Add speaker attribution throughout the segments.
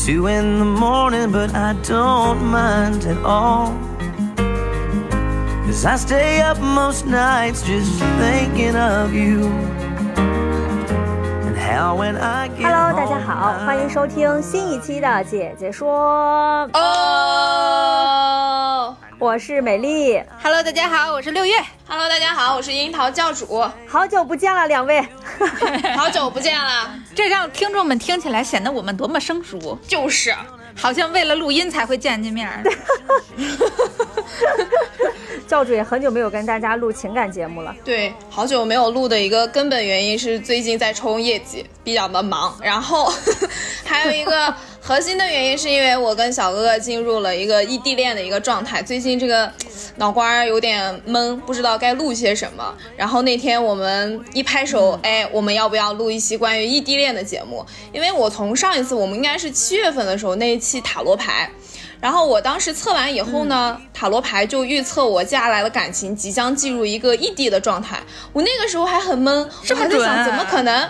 Speaker 1: two in the morning, but I don't mind at all. Cause I stay up most nights just thinking of you. And how when I get
Speaker 2: Hello，大
Speaker 1: home,
Speaker 2: 家好，
Speaker 1: I-
Speaker 2: 欢迎收听新一期的姐姐说，
Speaker 3: 哦
Speaker 2: 我是美丽
Speaker 4: ，Hello，大家好，我是六月。
Speaker 3: ，Hello，大家好，我是樱桃教主，
Speaker 2: 好久不见了，两位。
Speaker 3: 好久不见了，
Speaker 4: 这让听众们听起来显得我们多么生疏，
Speaker 3: 就是。
Speaker 4: 好像为了录音才会见见面儿。
Speaker 2: 教主也很久没有跟大家录情感节目了，
Speaker 3: 对，好久没有录的一个根本原因是最近在冲业绩，比较的忙，然后 还有一个核心的原因是因为我跟小哥哥进入了一个异地恋的一个状态，最近这个脑瓜儿有点懵，不知道该录些什么。然后那天我们一拍手，哎，我们要不要录一期关于异地恋的节目？因为我从上一次我们应该是七月份的时候那一期塔罗牌。然后我当时测完以后呢，塔罗牌就预测我接下来的感情即将进入一个异地的状态。我那个时候还很懵，我还在想怎么可能？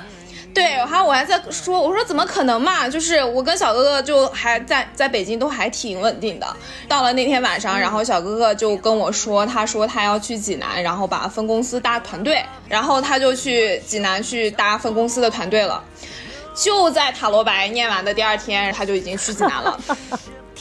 Speaker 3: 对，然后我还在说，我说怎么可能嘛？就是我跟小哥哥就还在在北京都还挺稳定的。到了那天晚上，然后小哥哥就跟我说，他说他要去济南，然后把分公司搭团队，然后他就去济南去搭分公司的团队了。就在塔罗牌念完的第二天，他就已经去济南了。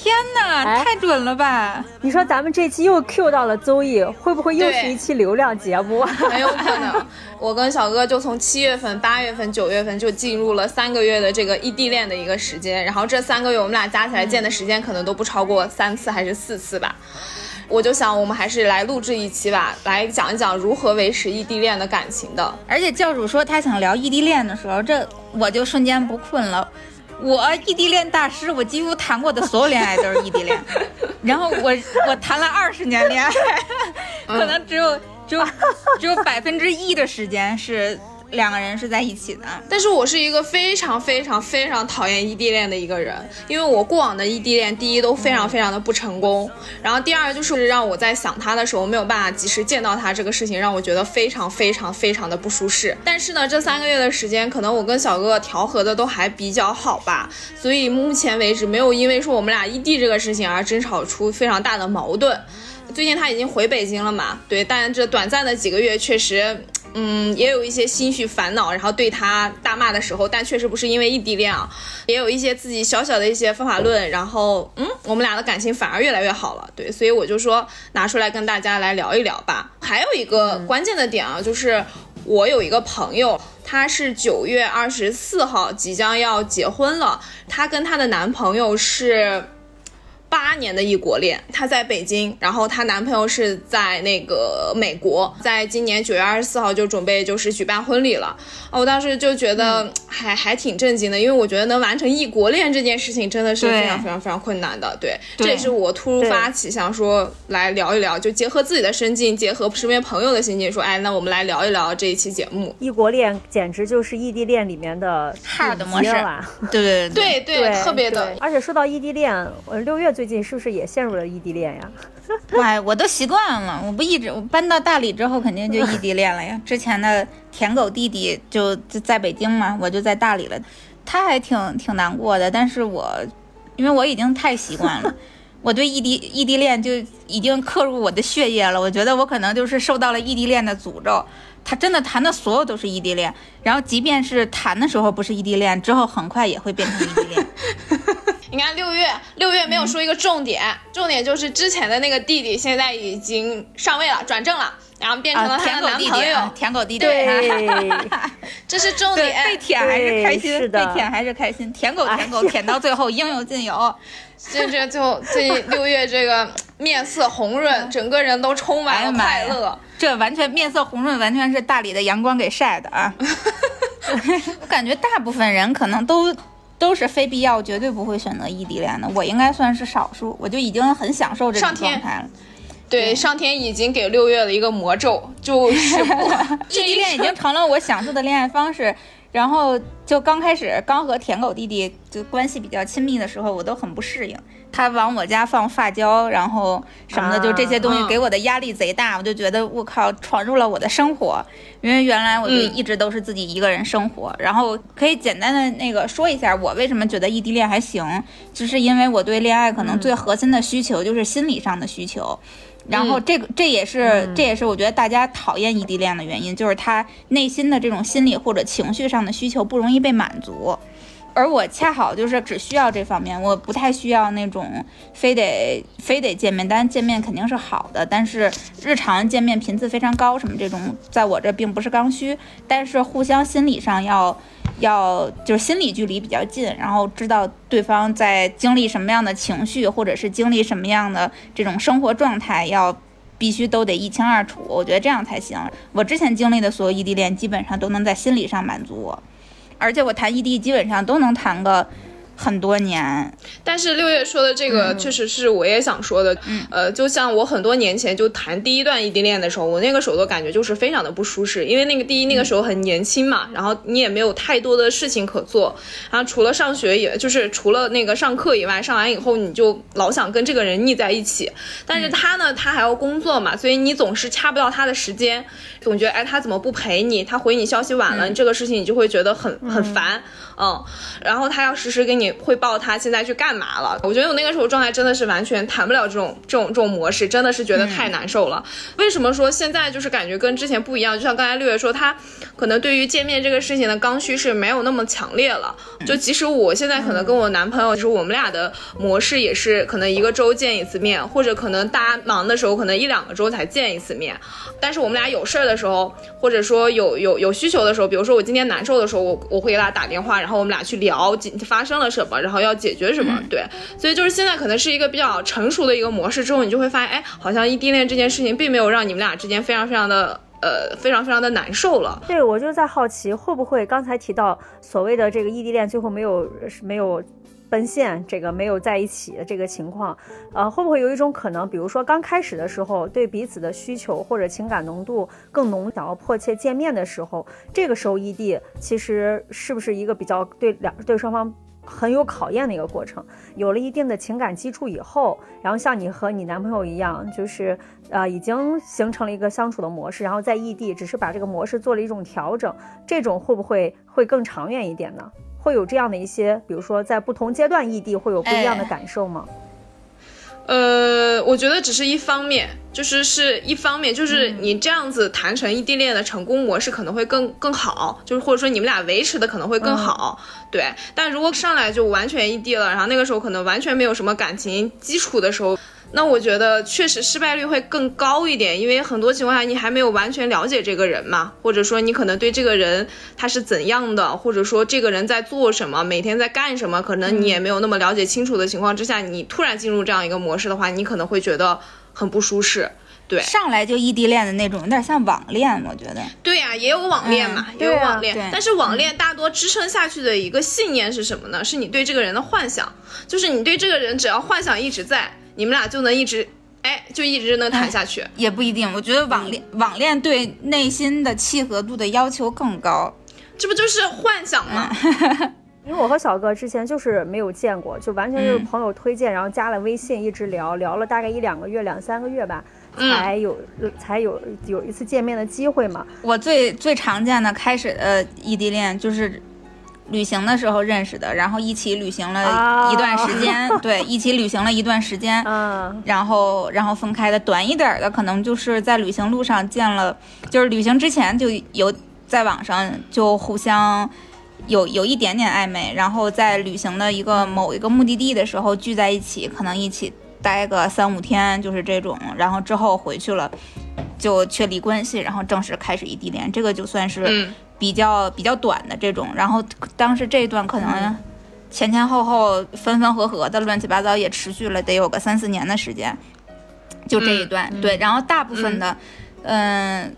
Speaker 4: 天哪，
Speaker 2: 哎
Speaker 4: 太准了吧！
Speaker 2: 你说咱们这期又 Q 到了邹毅，会不会又是一期流量节目？
Speaker 3: 很 有可能。我跟小哥就从七月份、八月份、九月份就进入了三个月的这个异地恋的一个时间，然后这三个月我们俩加起来见的时间可能都不超过三次还是四次吧。我就想，我们还是来录制一期吧，来讲一讲如何维持异地恋的感情的。
Speaker 4: 而且教主说他想聊异地恋的时候，这我就瞬间不困了。我异地恋大师，我几乎谈过的所有恋爱都是异地恋，然后我我谈了二十年恋爱，可能只有只有只有百分之一的时间是两个人是在一起的。
Speaker 3: 但是我是一个非常非常非常讨厌异地恋的一个人，因为我过往的异地恋，第一都非常非常的不成功，然后第二就是让我在想他的时候没有办法及时见到他，这个事情让我觉得非常非常非常的不舒适。但是呢，这三个月的时间，可能我跟小哥哥调和的都还比较好吧，所以目前为止没有因为说我们俩异地这个事情而争吵出非常大的矛盾。最近他已经回北京了嘛，对，但这短暂的几个月确实。嗯，也有一些心绪烦恼，然后对他大骂的时候，但确实不是因为异地恋啊，也有一些自己小小的一些方法论，然后嗯，我们俩的感情反而越来越好了，对，所以我就说拿出来跟大家来聊一聊吧。还有一个关键的点啊，就是我有一个朋友，她是九月二十四号即将要结婚了，她跟她的男朋友是。八年的异国恋，她在北京，然后她男朋友是在那个美国，在今年九月二十四号就准备就是举办婚礼了。哦我当时就觉得还、还挺震惊的，因为我觉得能完成异国恋这件事情真的是非常非常非常困难的。对，
Speaker 4: 对
Speaker 3: 这也是我突发奇想说来聊一聊，就结合自己的身境，结合身边朋友的心境，说哎，那我们来聊一聊这一期节目。
Speaker 2: 异国恋简直就是异地恋里面的
Speaker 4: hard 模式
Speaker 2: 级了吧
Speaker 4: 对对
Speaker 3: 对对，特别的。
Speaker 2: 而且说到异地恋，我，六月最近是不是也陷入了异地恋呀？
Speaker 4: 哇，我都习惯了，我不一直我搬到大理之后，肯定就异地恋了呀。之前的舔狗弟弟就就在北京嘛，我就在大理了，他还挺挺难过的，但是我因为我已经太习惯了。我对异地异地恋就已经刻入我的血液了，我觉得我可能就是受到了异地恋的诅咒。他真的谈的所有都是异地恋，然后即便是谈的时候不是异地恋，之后很快也会变成异地恋。
Speaker 3: 你看六月，六月没有说一个重点，重点就是之前的那个弟弟现在已经上位了，转正了，然后变成了
Speaker 4: 啊，
Speaker 3: 她
Speaker 4: 舔狗
Speaker 3: 的男朋友，
Speaker 4: 弟弟啊，舔狗弟弟，
Speaker 2: 对，
Speaker 3: 这是重，点。
Speaker 4: 被舔还是开心，
Speaker 2: 是的
Speaker 4: 被舔还是开心，舔狗
Speaker 2: 哎
Speaker 4: 舔狗舔到最后应有尽有。
Speaker 3: 这这就最近六月这个面色红润，整个人都充满了快乐。
Speaker 4: 这完全面色红润，完全是大理的阳光给晒的啊！我感觉大部分人可能都都是非必要，绝对不会选择异地恋的。我应该算是少数，我就已经很享受这种状态了。
Speaker 3: 对，上天已经给六月了一个魔咒，就是我
Speaker 4: 异地恋已经成了我享受的恋爱方式。然后就刚开始刚和舔狗弟弟就关系比较亲密的时候，我都很不适应。他往我家放发胶，然后什么的，就这些东西
Speaker 3: 嗯
Speaker 4: 给我的压力贼大。我就觉得我靠，闯入了我的生活。因为原来我就
Speaker 3: 嗯
Speaker 4: 一直都是自己一个人生活。然后可以简单的那个说一下，我为什么觉得异地恋还行，就是因为我对恋爱可能最核心的需求就是心理上的需求。然后这个这也是这也是我觉得大家讨厌异地恋的原因，就是他内心的这种心理或者情绪上的需求不容易被满足，而我恰好就是只需要这方面，我不太需要那种非得非得见面，当然见面肯定是好的，但是日常见面频次非常高什么这种，在我这并不是刚需，但是互相心理上要。要就是心理距离比较近，然后知道对方在经历什么样的情绪，或者是经历什么样的这种生活状态，要必须都得一清二楚。我觉得这样才行。我之前经历的所有异地恋，基本上都能在心理上满足我，而且我谈异地基本上都能谈个很多年。
Speaker 3: 但是六月说的这个确实是我也想说的，
Speaker 4: 嗯。
Speaker 3: 呃，就像我很多年前就谈第一段异地恋的时候，我那个时候的感觉就是非常的不舒适，因为那个第一那个时候很年轻嘛，然后你也没有太多的事情可做，然后除了上学，也就是除了那个上课以外，上完以后你就老想跟这个人腻在一起，但是他呢，他还要工作嘛，所以你总是掐不到他的时间，总觉得哎他怎么不陪你，他回你消息晚了，你这个事情你就会觉得很很烦，嗯，然后他要时时给你汇报他现在去干嘛了。我觉得我那个时候状态真的是完全谈不了这种这种这种模式，真的是觉得太难受了。为什么说现在就是感觉跟之前不一样？就像刚才六月说，他可能对于见面这个事情的刚需是没有那么强烈了。就即使我现在可能跟我男朋友，就是我们俩的模式也是可能一个周见一次面，或者可能大家忙的时候可能一两个周才见一次面。但是我们俩有事儿的时候，或者说有有有需求的时候，比如说我今天难受的时候，我我会给他打电话，然后我们俩去聊发生了什么，然后要解决什么。对，所以就是现在可能是一个比较成熟的一个模式，之后你就会发现，哎，好像异地恋这件事情并没有让你们俩之间非常非常的呃非常非常的难受了。
Speaker 2: 对，我就在好奇，会不会刚才提到所谓的这个异地恋最后没有没有奔现，这个没有在一起的这个情况，呃，会不会有一种可能，比如说刚开始的时候对彼此的需求或者情感浓度更浓，想要迫切见面的时候，这个时候异地其实是不是一个比较对两对双方？很有考验的一个过程，有了一定的情感基础以后，然后像你和你男朋友一样，就是呃已经形成了一个相处的模式，然后在异地只是把这个模式做了一种调整，这种会不会会更长远一点呢？会有这样的一些，比如说在不同阶段异地会有不一样的
Speaker 4: 哎
Speaker 2: 感受吗？
Speaker 3: 呃，我觉得只是一方面，就是是一方面，就是你这样子谈成异地恋的成功模式可能会更更好，就是或者说你们俩维持的可能会更好，对。但如果上来就完全异地了，然后那个时候可能完全没有什么感情基础的时候，那我觉得确实失败率会更高一点，因为很多情况下你还没有完全了解这个人嘛，或者说你可能对这个人他是怎样的，或者说这个人在做什么，每天在干什么，可能你也没有那么了解清楚的情况之下，你突然进入这样一个模式的话，你可能会觉得很不舒适。对
Speaker 4: 上来就异地恋的那种，有点像网恋，我觉得。
Speaker 3: 对呀、也有网恋嘛，也有网恋，
Speaker 4: 对
Speaker 3: 但是网恋大多支撑下去的一个信念是什么呢？是你对这个人的幻想，就是你对这个人只要幻想一直在，你们俩就能一直，哎，就一直能谈下去。
Speaker 4: 也不一定，我觉得网恋、网恋对内心的契合度的要求更高。
Speaker 3: 这不就是幻想吗？
Speaker 2: 因为我和小哥之前就是没有见过，就完全就是
Speaker 4: 嗯
Speaker 2: 朋友推荐，然后加了微信，一直聊聊了大概一两个月、两三个月吧，才有、才有有一次见面的机会嘛。
Speaker 4: 我最最常见的开始呃异地恋就是旅行的时候认识的，然后一起旅行了一段时间，对，一起旅行了一段时间，
Speaker 2: 嗯，
Speaker 4: 然后然后分开的。短一点儿的可能就是在旅行路上见了，就是旅行之前就有在网上就互相。有有一点点暧昧，然后在旅行的一个某一个目的地的时候聚在一起，可能一起待个三五天，就是这种，然后之后回去了，就确立关系，然后正式开始异地恋，这个就算是
Speaker 3: 嗯
Speaker 4: 比较比较短的这种。然后当时这一段可能前前后后分分合合的乱七八糟也持续了得有个三四年的时间，就这一段、对。然后大部分的，嗯、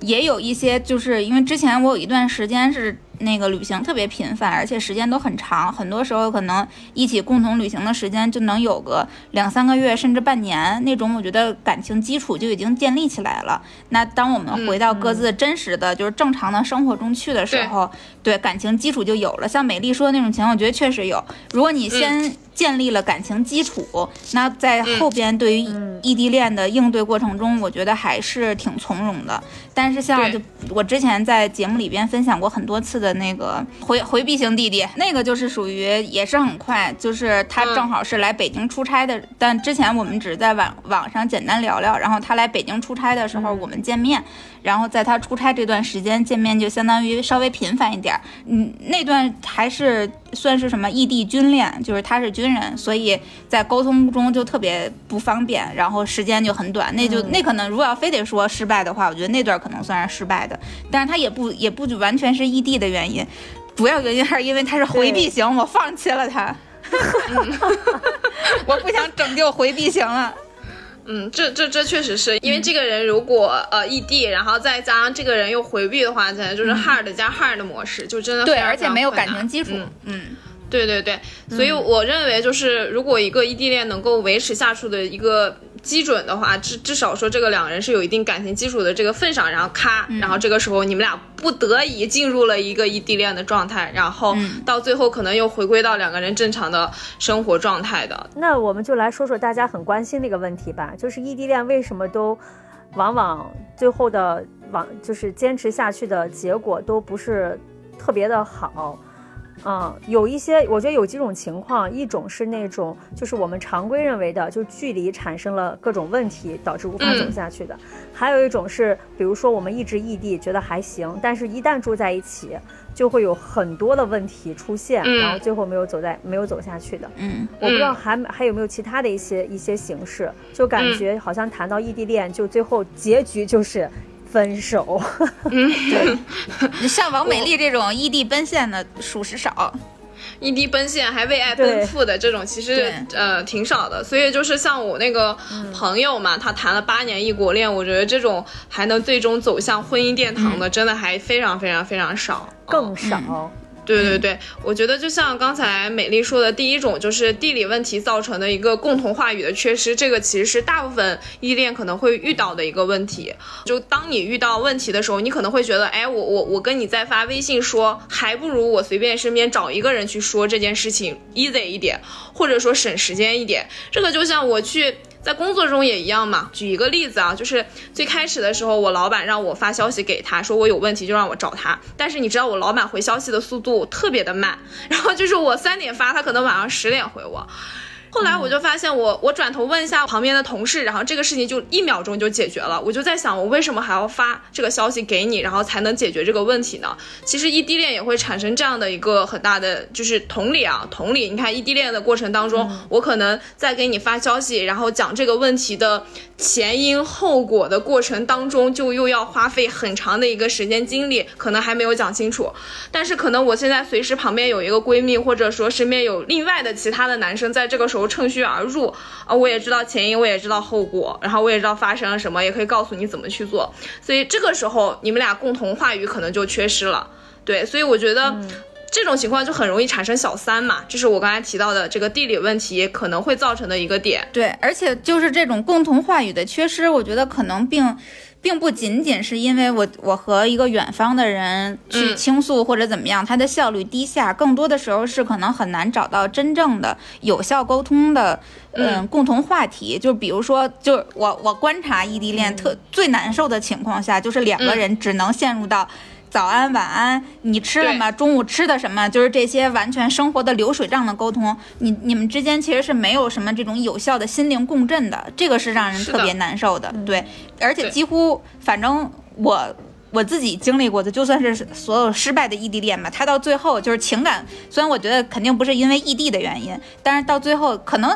Speaker 4: 也有一些就是因为之前我有一段时间是那个旅行特别频繁，而且时间都很长，很多时候可能一起共同旅行的时间就能有个两三个月，甚至半年那种，我觉得感情基础就已经建立起来了。那当我们回到各自真实的就是正常的生活中去的时候，对感情基础就有了。像美丽说的那种情况，我觉得确实有。如果你先建立了感情基础，那在后边对于异地恋的应对过程中，我觉得还是挺从容的。但是像就我之前在节目里边分享过很多次的那个回回避型弟弟，那个就是属于也是很快，就是他正好是来北京出差的，但之前我们只是在网网上简单聊聊，然后他来北京出差的时候我们见面，然后在他出差这段时间见面就相当于稍微频繁一点，嗯，那段还是算是什么异地军恋，就是他是军人，所以在沟通中就特别不方便，然后时间就很短，那就那可能如果要非得说失败的话，我觉得那段。可能算是失败的，但是他也不也不完全是异地的原因，主要原因还是因为他是回避型，我放弃了他，我不想拯救回避型了。
Speaker 3: 嗯，这这这确实是因为这个人如果呃异地，然后再加上这个人又回避的话，简直就是 hard 加 hard 的模式，就真的
Speaker 4: 对，而且没有感情基础。嗯，
Speaker 3: 对对对，所以我认为就是如果一个异地恋能够维持下去的一个。基准的话，至至少说这个两个人是有一定感情基础的这个份上，然后咔，然后这个时候你们俩不得已进入了一个异地恋的状态，然后到最后可能又回归到两个人正常的生活状态的。
Speaker 2: 那我们就来说说大家很关心的一个问题吧，就是异地恋为什么都往往最后的往就是坚持下去的结果都不是特别的好。嗯，有一些，我觉得有几种情况，一种是那种，就是我们常规认为的，就距离产生了各种问题，导致无法走下去的；还有一种是，比如说我们一直异地，觉得还行，但是一旦住在一起，就会有很多的问题出现，然后最后没有走在没有走下去的。
Speaker 4: 嗯，
Speaker 2: 我不知道还还有没有其他的一些一些形式，就感觉好像谈到异地恋，就最后结局就是。分手，
Speaker 4: 嗯，对，像王美丽这种异地奔现的属实少，
Speaker 3: 异地奔现还为爱奔赴的这种其实呃挺少的，所以就是像我那个朋友嘛，他谈了八年异国恋，我觉得这种还能最终走向婚姻殿堂的，真的还非常非常非常少，
Speaker 2: 更少。
Speaker 3: 对对对，我觉得就像刚才美丽说的，第一种就是地理问题造成的一个共同话语的缺失，这个其实是大部分依恋可能会遇到的一个问题。就当你遇到问题的时候，你可能会觉得，哎，我我我跟你在发微信说，还不如我随便身边找一个人去说这件事情 easy 一点，或者说省时间一点。这个就像我去。在工作中也一样嘛。举一个例子啊，就是最开始的时候，我老板让我发消息给他，说我有问题就让我找他。但是你知道我老板回消息的速度特别的慢，然后就是我三点发，他可能晚上十点回我。后来我就发现，我我转头问一下旁边的同事，然后这个事情就一秒钟就解决了。我就在想，我为什么还要发这个消息给你，然后才能解决这个问题呢？其实异地恋也会产生这样的一个很大的，就是同理啊，同理。你看异地恋的过程当中，我可能在给你发消息，然后讲这个问题的前因后果的过程当中，就又要花费很长的一个时间精力，可能还没有讲清楚。但是可能我现在随时旁边有一个闺蜜，或者说身边有另外的其他的男生，在这个时候。趁虚而入啊！我也知道前因，我也知道后果，然后我也知道发生了什么，也可以告诉你怎么去做。所以这个时候你们俩共同话语可能就缺失了。对，所以我觉得这种情况就很容易产生小三嘛，这是我刚才提到的这个地理问题可能会造成的一个点。
Speaker 4: 对，而且就是这种共同话语的缺失，我觉得可能并。并不仅仅是因为我我和一个远方的人去倾诉或者怎么样，他的效率低下，更多的时候是可能很难找到真正的有效沟通的，嗯，共同话题。就比如说，就我我观察异地恋特最难受的情况下，就是两个人只能陷入到。早安，晚安，你吃了吗？中午吃的什么？就是这些完全生活的流水账的沟通，你你们之间其实是没有什么这种有效的心灵共振的，这个是让人特别难受的。对，而且几乎，反正我我自己经历过的，就算是所有失败的异地恋吧，他到最后就是情感，虽然我觉得肯定不是因为异地的原因，但是到最后可能，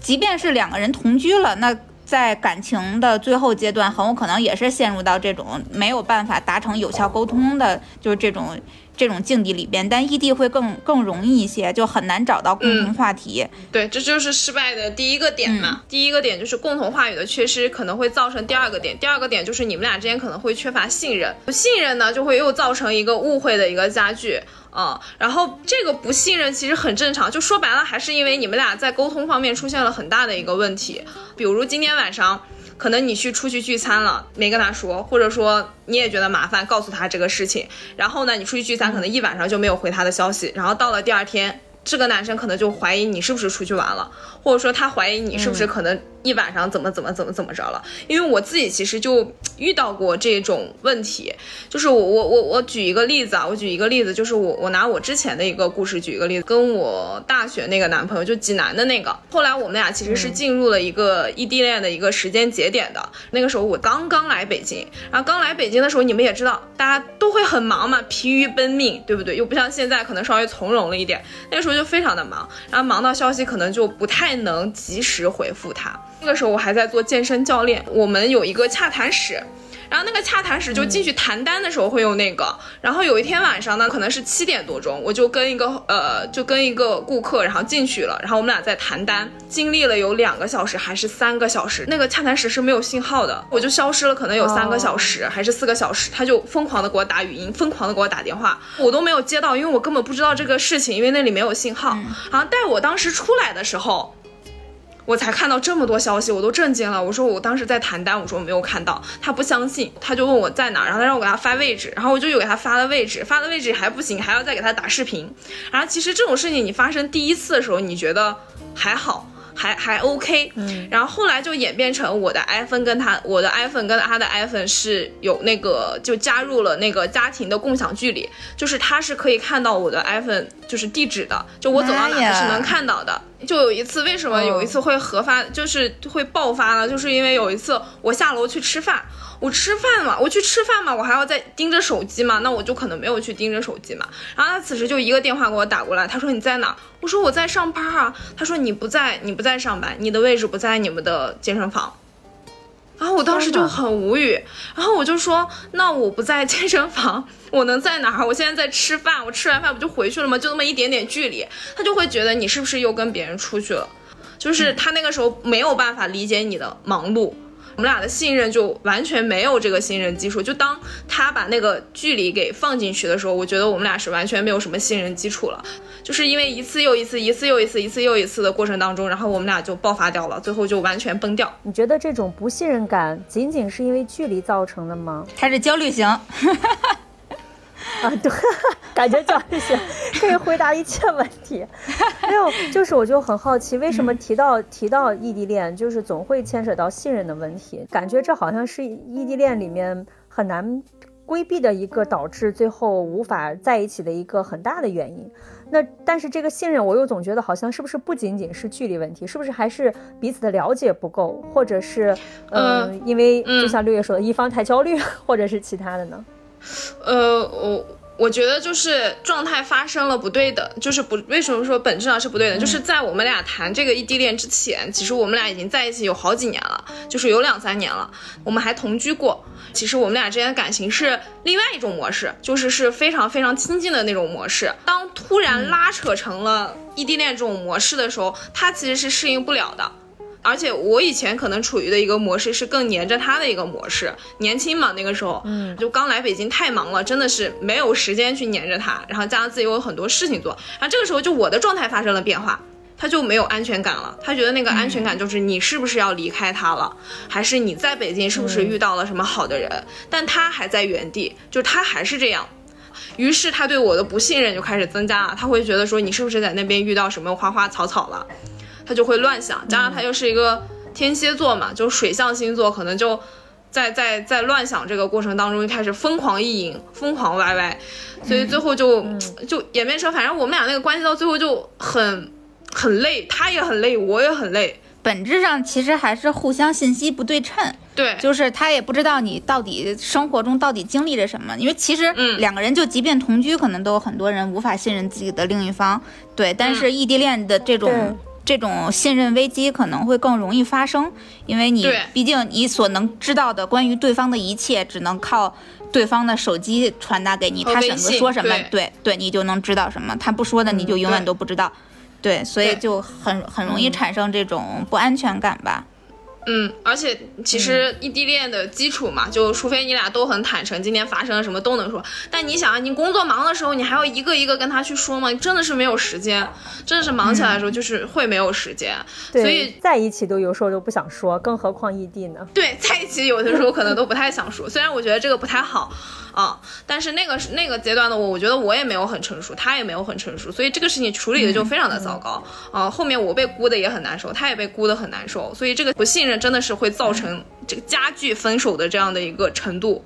Speaker 4: 即便是两个人同居了，那。在感情的最后阶段，很有可能也是陷入到这种没有办法达成有效沟通的，就是这种这种境地里边，但异地会更更容易一些，就很难找到共同话题。
Speaker 3: 对，这就是失败的第一个点嘛。第一个点就是共同话语的缺失，可能会造成第二个点。第二个点就是你们俩之间可能会缺乏信任，不信任呢就会又造成一个误会的一个加剧。嗯，然后这个不信任其实很正常，就说白了还是因为你们俩在沟通方面出现了很大的一个问题。比如今天晚上。可能你去出去聚餐了，没跟他说，或者说你也觉得麻烦，告诉他这个事情。然后呢，你出去聚餐，可能一晚上就没有回他的消息。然后到了第二天，这个男生可能就怀疑你是不是出去玩了，或者说他怀疑你是不是可能。一晚上怎么怎么怎么怎么着了？因为我自己其实就遇到过这种问题，就是我我我我举一个例子啊，我举一个例子，就是我我拿我之前的一个故事举一个例子，跟我大学那个男朋友就济南的那个，后来我们俩其实是进入了一个异地恋的一个时间节点的。那个时候我刚刚来北京，然后刚来北京的时候，你们也知道，大家都会很忙嘛，疲于奔命，对不对？又不像现在可能稍微从容了一点，那个时候就非常的忙，然后忙到消息可能就不太能及时回复他。那个时候我还在做健身教练，我们有一个洽谈室，然后那个洽谈室就进去谈单的时候会用那个。然后有一天晚上呢，可能是七点多钟，我就跟一个呃，就跟一个顾客，然后进去了，然后我们俩在谈单，经历了有两个小时还是三个小时，那个洽谈室是没有信号的，我就消失了，可能有三个小时还是四个小时，他就疯狂的给我打语音，疯狂的给我打电话，我都没有接到，因为我根本不知道这个事情，因为那里没有信号。然后待我当时出来的时候。我才看到这么多消息，我都震惊了。我说我当时在谈单，我说我没有看到，他不相信，他就问我在哪，然后他让我给他发位置，然后我就有给他发了位置，发的位置还不行，还要再给他打视频。然后其实这种事情你发生第一次的时候，你觉得还好。还还 OK，嗯，然后后来就演变成我的 iPhone 跟他，我的 iPhone 跟他的 iPhone 是有那个就加入了那个家庭的共享距离，就是他是可以看到我的 iPhone 就是地址的，就我走到哪他是能看到的。就有一次，为什么有一次会核发，就是会爆发呢？就是因为有一次我下楼去吃饭。我吃饭嘛，我去吃饭嘛，我还要再盯着手机嘛，那我就可能没有去盯着手机嘛。然后他此时就一个电话给我打过来，他说你在哪？我说我在上班啊。他说你不在，你不在上班，你的位置不在你们的健身房。然后我当时就很无语，然后我就说那我不在健身房，我能在哪儿？我现在在吃饭，我吃完饭不就回去了吗？就那么一点点距离，他就会觉得你是不是又跟别人出去了？就是他那个时候没有办法理解你的忙碌。我们俩的信任就完全没有这个信任基础，就当他把那个距离给放进去的时候，我觉得我们俩是完全没有什么信任基础了，就是因为一次又一次，一次又一次，一次又一次的过程当中，然后我们俩就爆发掉了，最后就完全崩掉。
Speaker 2: 你觉得这种不信任感仅仅是因为距离造成的吗？
Speaker 4: 他是焦虑型？
Speaker 2: 啊，对，感觉焦虑型可以回答一切问题。没有，就是我就很好奇，为什么提到提到异地恋，就是总会牵扯到信任的问题？感觉这好像是异地恋里面很难规避的一个导致最后无法在一起的一个很大的原因。那但是这个信任，我又总觉得好像是不是不仅仅是距离问题，是不是还是彼此的了解不够，或者是嗯，因为就像六月说的，一方太焦虑，或者是其他的呢？
Speaker 3: 呃，我我觉得就是状态发生了不对的，就是不为什么说本质上是不对的，就是在我们俩谈这个异地恋之前，其实我们俩已经在一起有好几年了，就是有两三年了，我们还同居过。其实我们俩之间的感情是另外一种模式，就是是非常非常亲近的那种模式。当突然拉扯成了异地恋这种模式的时候，他其实是适应不了的。而且我以前可能处于的一个模式是更黏着他的一个模式，年轻嘛那个时候，嗯，就刚来北京太忙了，真的是没有时间去黏着他，然后加上自己有很多事情做，然后这个时候就我的状态发生了变化，他就没有安全感了，他觉得那个安全感就是你是不是要离开他了，还是你在北京是不是遇到了什么好的人，但他还在原地，就是他还是这样，于是他对我的不信任就开始增加了，他会觉得说你是不是在那边遇到什么花花草草了。他就会乱想，加上他又是一个天蝎座嘛，就水象星座，可能就在在在乱想这个过程当中，就开始疯狂意淫，疯狂歪歪，所以最后就就演变成，反正我们俩那个关系到最后就很很累，他也很累，我也很累。
Speaker 4: 本质上其实还是互相信息不对称，
Speaker 3: 对，
Speaker 4: 就是他也不知道你到底生活中到底经历着什么，因为其实两个人就即便同居，可能都有很多人无法信任自己的另一方，对，但是异地恋的这种。这种信任危机可能会更容易发生，因为你毕竟你所能知道的关于对方的一切，只能靠对方的手机传达给你，他选择说什么，
Speaker 3: 对
Speaker 4: 对对，你就能知道什么，他不说的你就永远都不知道。对，所以就很很容易产生这种不安全感吧。
Speaker 3: 嗯，而且其实异地恋的基础嘛，就除非你俩都很坦诚，今天发生了什么都能说。但你想啊，你工作忙的时候，你还要一个一个跟他去说吗？真的是没有时间，真的是忙起来的时候就是会没有时间。所以，
Speaker 2: 在一起都有时候都不想说，更何况异地呢？
Speaker 3: 对，在一起有的时候可能都不太想说，虽然我觉得这个不太好啊，但是那个那个阶段的我，我觉得我也没有很成熟，他也没有很成熟，所以这个事情处理的就非常的糟糕啊。后面我被估的也很难受，他也被估的很难受，所以这个不信任真的是会造成这个加剧分手的这样的一个程度。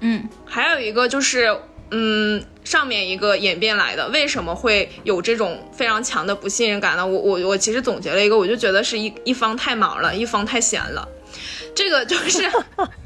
Speaker 4: 嗯，
Speaker 3: 还有一个就是，嗯，上面一个演变来的，为什么会有这种非常强的不信任感呢？我我我其实总结了一个，我就觉得是一一方太忙了，一方太闲了。这个就是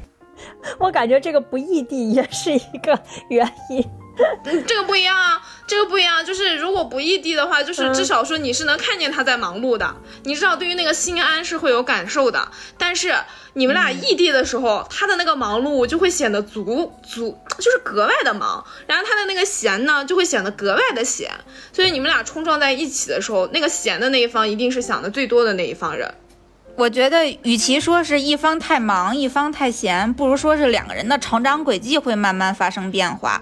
Speaker 2: 我感觉这个不异地也是一个原因。
Speaker 3: 这个不一样啊，这个不一样，就是如果不异地的话，就是至少说你是能看见他在忙碌的，你至少对于那个心安是会有感受的。但是你们俩异地的时候，他的那个忙碌就会显得足足，就是格外的忙，然后他的那个闲呢，就会显得格外的闲。所以你们俩冲撞在一起的时候，那个闲的那一方一定是想的最多的那一方人。
Speaker 4: 我觉得，与其说是一方太忙，一方太闲，不如说是两个人的成长轨迹会慢慢发生变化。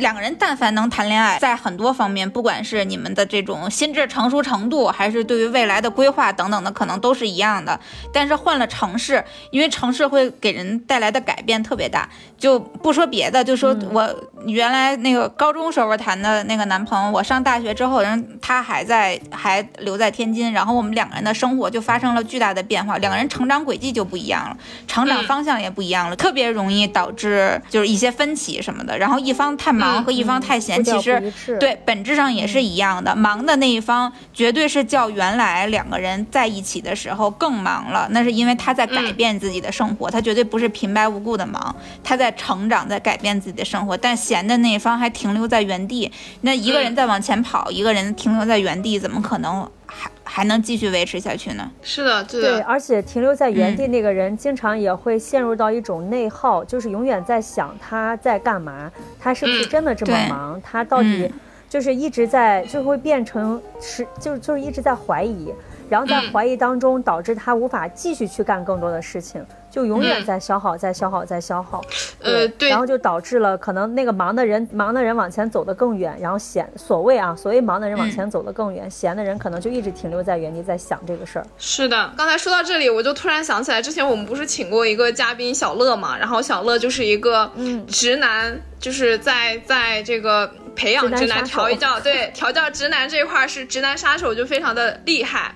Speaker 4: 两个人但凡能谈恋爱，在很多方面，不管是你们的这种心智成熟程度，还是对于未来的规划等等的，可能都是一样的。但是换了城市，因为城市会给人带来的改变特别大。就不说别的，就说我原来那个高中时候谈的那个男朋友，我上大学之后，人他还在还留在天津，然后我们两个人的生活就发生了巨大的变化，两个人成长轨迹就不一样了，成长方向也不一样了，特别容易导致就是一些分歧什么的。然后一方太忙和一方太闲，其实对本质上也是一样的。忙的那一方绝对是较原来两个人在一起的时候更忙了，那是因为他在改变自己的生活，他绝对不是平白无故的忙，他在成长，在改变自己的生活。但闲的那一方还停留在原地，那一个人在往前跑，一个人停留在原地，怎么可能还还能继续维持下去呢？
Speaker 3: 是的，对
Speaker 2: 对，而且停留在原地
Speaker 4: 嗯。
Speaker 2: 那个人，经常也会陷入到一种内耗，就是永远在想他在干嘛，他是不是
Speaker 3: 嗯
Speaker 2: 真的这么
Speaker 4: 对。
Speaker 2: 忙，他到底
Speaker 4: 嗯。
Speaker 2: 就是一直在，就会变成是，就是就是一直在怀疑，然后在
Speaker 3: 嗯。
Speaker 2: 怀疑当中导致他无法继续去干更多的事情，就永远
Speaker 3: 嗯。
Speaker 2: 在消耗，在消耗，在消耗。
Speaker 3: 呃，对
Speaker 2: 然，后就导致了可能那个忙的人，忙的人往前走得更远，然后闲所谓啊，所谓忙的人往
Speaker 3: 嗯。
Speaker 2: 前走得更远，闲的人可能就一直停留在原地，在想这个事儿。
Speaker 3: 是的，刚才说到这里，我就突然想起来，之前我们不是请过一个嘉宾小乐嘛，然后小乐就是一个
Speaker 2: 嗯。
Speaker 3: 直男，就是在在这个培养直男调教，对调教直男这一块儿是直男杀手，就非常的厉害。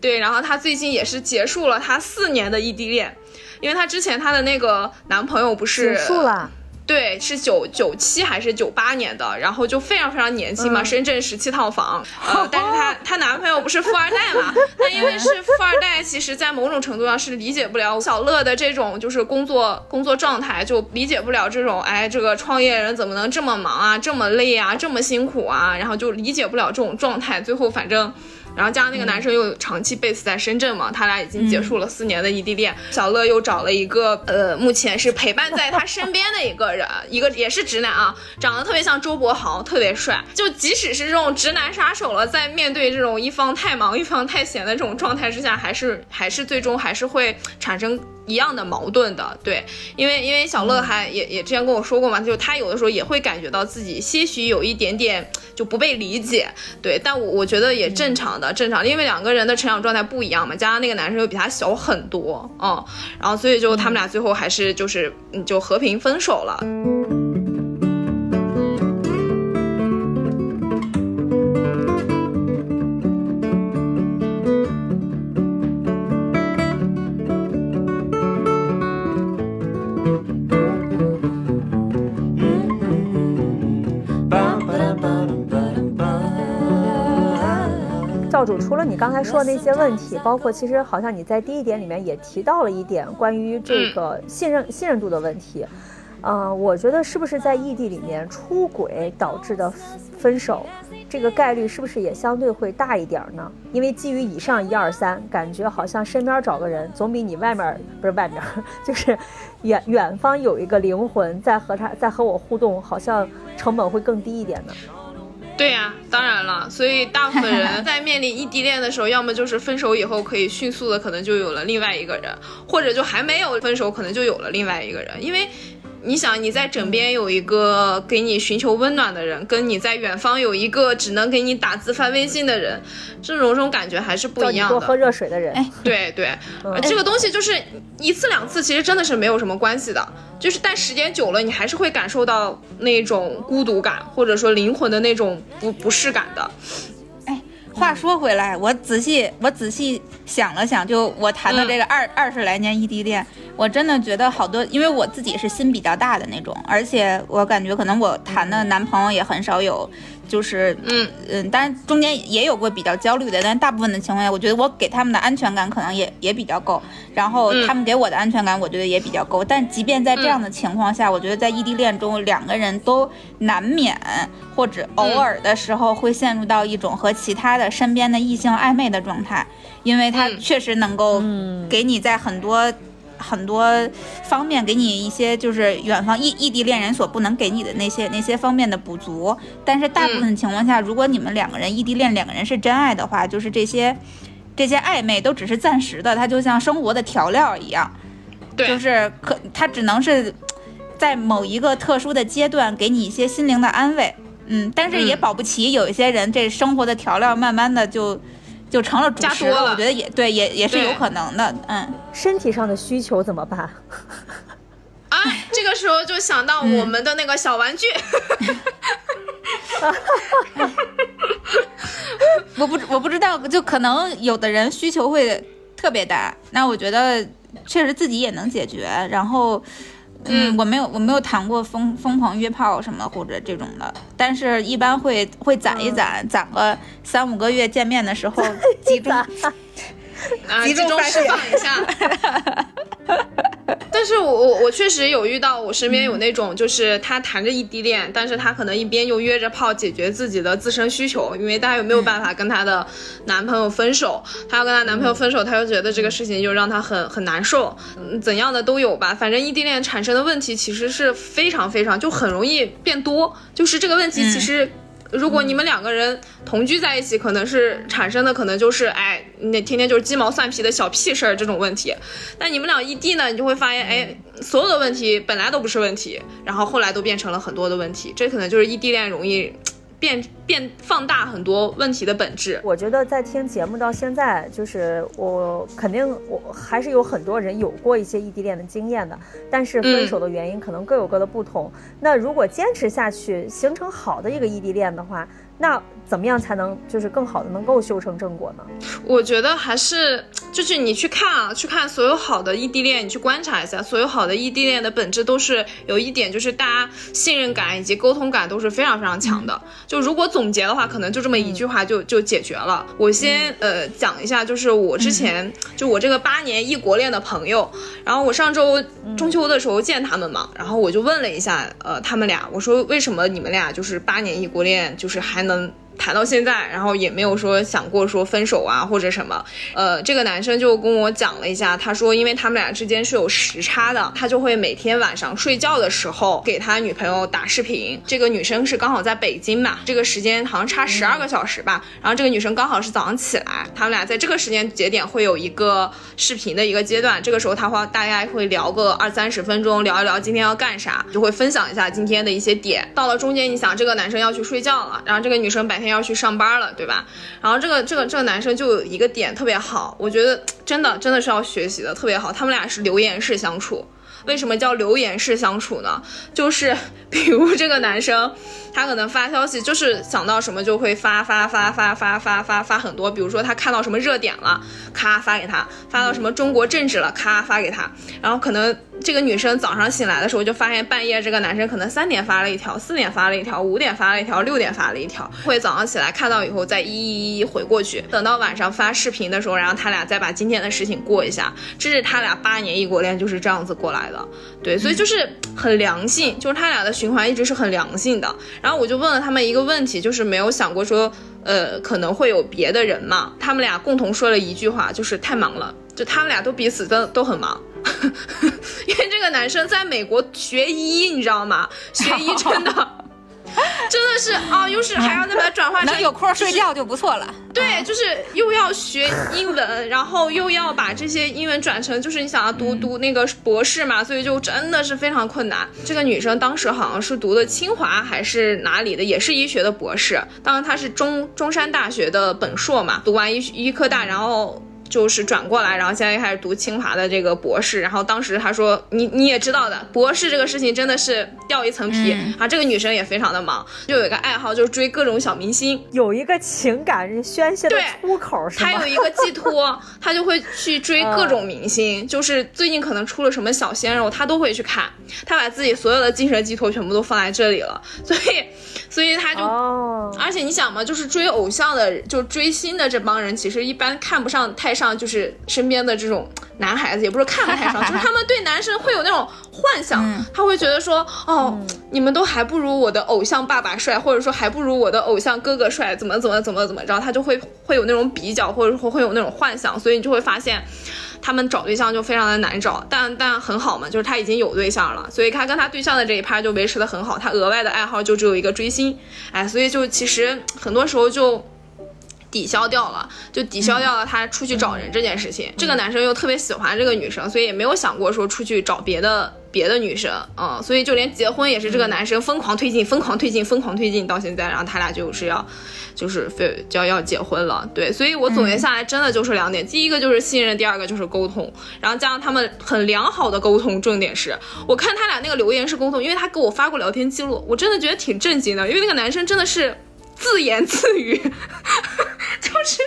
Speaker 3: 对，然后她最近也是结束了她四年的异地恋，因为她之前她的那个男朋友不是
Speaker 2: 结束了。
Speaker 3: 对，是九九七还是九八年的，然后就非常非常年轻嘛，
Speaker 2: 嗯
Speaker 3: 深圳十七套房，呃，但是她 她男朋友不是富二代嘛，那因为是富二代，其实在某种程度上是理解不了小乐的这种就是工作工作状态，就理解不了这种哎这个创业人怎么能这么忙啊，这么累啊，这么辛苦啊，然后就理解不了这种状态，最后反正。然后加上那个男生又长期 base 在深圳嘛，他俩已经结束了四年的异地恋。小乐又找了一个呃，目前是陪伴在他身边的一个人，一个也是直男啊，长得特别像周柏豪，特别帅。就即使是这种直男杀手了，在面对这种一方太忙一方太闲的这种状态之下，还是还是最终还是会产生一样的矛盾的。对，因为因为小乐还也也之前跟我说过嘛，就他有的时候也会感觉到自己些许有一点点就不被理解。对，但我我觉得也正常正常，因为两个人的成长状态不一样嘛，加上那个男生又比他小很多，嗯，然后所以就他们俩最后还是就是嗯就和平分手了。
Speaker 2: 刚才说的那些问题，包括其实好像你在第一点里面也提到了一点关于这个信任信任度的问题。呃，我觉得是不是在异地里面出轨导致的分手，这个概率是不是也相对会大一点儿呢？因为基于以上一二三，感觉好像身边找个人总比你外面不是外面，就是远远方有一个灵魂在和他在和我互动，好像成本会更低一点呢。
Speaker 3: 对呀、当然了，所以大部分人在面临异地恋的时候，要么就是分手以后可以迅速的可能就有了另外一个人，或者就还没有分手，可能就有了另外一个人，因为。你想你在枕边有一个给你寻求温暖的人，跟你在远方有一个只能给你打字发微信的人，这种种感觉还是不一样的。
Speaker 2: 多喝热水的人，
Speaker 4: 哎
Speaker 3: 对对，这个东西就是一次两次，其实真的是没有什么关系的。就是但时间久了，你还是会感受到那种孤独感，或者说灵魂的那种不不适感的。
Speaker 4: 话说回来，我仔细我仔细想了想，就我谈的这个二二十来年异地恋，我真的觉得好多，因为我自己是心比较大的那种，而且我感觉可能我谈的男朋友也很少有，就是
Speaker 3: 嗯。
Speaker 4: 嗯，当然中间也有过比较焦虑的，但大部分的情况下，我觉得我给他们的安全感可能也也比较够，然后
Speaker 3: 嗯。
Speaker 4: 他们给我的安全感，我觉得也比较够。但即便在这样的情况下，我觉得在异地恋中，两个人都难免或者偶尔的时候会陷入到一种和其他的身边的异性暧昧的状态，因为它
Speaker 3: 嗯。
Speaker 4: 确实能够给你在很多。很多方面给你一些就是远方异异地恋人所不能给你的那些那些方面的补足，但是大部分情况下，如果你们两个人异地恋，两个人是真爱的话，就是这些这些暧昧都只是暂时的，它就像生活的调料一样，就是可它只能是在某一个特殊的阶段给你一些心灵的安慰，嗯，但是也
Speaker 3: 嗯。
Speaker 4: 保不齐有一些人这生活的调料慢慢的就就成了主食
Speaker 3: 加多了
Speaker 4: 我觉得也对，也也是有可能的，嗯。
Speaker 2: 身体上的需求怎么办？
Speaker 3: 啊，这个时候就想到我们的那个小玩具，
Speaker 4: 我不我不知道，就可能有的人需求会特别大，那我觉得确实自己也能解决。然后，嗯，
Speaker 3: 嗯
Speaker 4: 我没有我没有谈过疯疯狂约炮什么或者这种的，但是一般会会攒一攒，攒个三五个月见面的时候集中。
Speaker 3: 啊，集中释放一下。但是我我我确实有遇到，我身边有那种，就是他谈着异地恋，但是他可能一边又约着炮解决自己的自身需求，因为大家又没有办法跟他的男朋友分手，他要跟他男朋友分手，他又觉得这个事情就让他很很难受，嗯，怎样的都有吧。反正异地恋产生的问题其实是非常非常就很容易变多，就是这个问题其实。如果你们两个人同居在一起，可能是产生的可能就是，哎，那天天就是鸡毛蒜皮的小屁事儿这种问题。但你们俩异地呢，你就会发现，哎，所有的问题本来都不是问题，然后后来都变成了很多的问题。这可能就是异地恋容易变变放大很多问题的本质。
Speaker 2: 我觉得在听节目到现在，就是我肯定我还是有很多人有过一些异地恋的经验的，但是分手的原因可能各有各的不同。那如果坚持下去，形成好的一个异地恋的话，那怎么样才能就是更好的能够修成正果呢？
Speaker 3: 我觉得还是就是你去看啊，去看所有好的异地恋，你去观察一下，所有好的异地恋的本质都是有一点，就是大家信任感以及沟通感都是非常非常强的。就如果总结的话，可能就这么一句话就就解决了。我先呃讲一下，就是我之前就我这个八年异国恋的朋友，然后我上周中秋的时候见他们嘛，然后我就问了一下呃他们俩，我说为什么你们俩就是八年异国恋，就是还能。谈到现在，然后也没有说想过说分手啊或者什么。呃，这个男生就跟我讲了一下，他说因为他们俩之间是有时差的，他就会每天晚上睡觉的时候给他女朋友打视频。这个女生是刚好在北京嘛，这个时间好像差十二个小时吧。然后这个女生刚好是早上起来，他们俩在这个时间节点会有一个视频的一个阶段。这个时候他会大概会聊个二三十分钟，聊一聊今天要干啥，就会分享一下今天的一些点。到了中间，你想这个男生要去睡觉了，然后这个女生白天要去上班了，对吧？然后这个这个这个男生就有一个点特别好，我觉得真的真的是要学习的，特别好。他们俩是留言式相处。为什么叫留言式相处呢？就是比如这个男生，他可能发消息，就是想到什么就会发发发发发发发发很多。比如说他看到什么热点了，咔发给他；发到什么中国政治了，咔发给他。然后可能这个女生早上醒来的时候，就发现半夜这个男生可能三点发了一条，四点发了一条，五点发了一条，六点发了一条，会早上起来看到以后再一一一回过去。等到晚上发视频的时候，然后他俩再把今天的事情过一下。这是他俩八年异国恋就是这样子过来来的。对，所以就是很良性，就是他俩的循环一直是很良性的。然后我就问了他们一个问题，就是没有想过说，呃，可能会有别的人嘛？他们俩共同说了一句话，就是太忙了，就他们俩都彼此都都很忙。因为这个男生在美国学医，你知道吗？学医真的。真的是啊，又是还要再把它转化成
Speaker 4: 能有空睡觉就不错了。
Speaker 3: 对，就是又要学英文，然后又要把这些英文转成，就是你想要读读那个博士嘛，所以就真的是非常困难。这个女生当时好像是读的清华还是哪里的，也是医学的博士。当然她是中中山大学的本硕嘛，读完医医科大，然后。就是转过来，然后现在开始读清华的这个博士。然后当时他说：“你你也知道的，博士这个事情真的是掉一层皮啊。”这个女生也非常的忙，就有一个爱好，就是追各种小明星，
Speaker 2: 有一个情感宣泄的出口，是
Speaker 3: 吗？她有一个寄托，她就会去追各种明星，就是最近可能出了什么小鲜肉，她都会去看。她把自己所有的精神寄托全部都放在这里了，所以。所以他就，而且你想嘛，就是追偶像的，就追星的这帮人，其实一般看不上太上，就是身边的这种男孩子，也不是看不太上，就是他们对男生会有那种幻想，他会觉得说，哦，你们都还不如我的偶像爸爸帅，或者说还不如我的偶像哥哥帅，怎么怎么怎么怎么着，他就会会有那种比较，或者说会有那种幻想，所以你就会发现。他们找对象就非常的难找，但但很好嘛，就是他已经有对象了，所以他跟他对象的这一趴就维持的很好。他额外的爱好就只有一个追星，哎，所以就其实很多时候就抵消掉了，就抵消掉了他出去找人这件事情。这个男生又特别喜欢这个女生，所以也没有想过说出去找别的。别的女生，嗯，所以就连结婚也是这个男生疯狂推进，疯狂推进，疯狂推进到现在，然后他俩就是要，就是非就要要结婚了，对，所以我总结下来真的就是两点，第一个就是信任，第二个就是沟通，然后加上他们很良好的沟通，重点是我看他俩那个留言是沟通，因为他给我发过聊天记录，我真的觉得挺震惊的，因为那个男生真的是自言自语，就是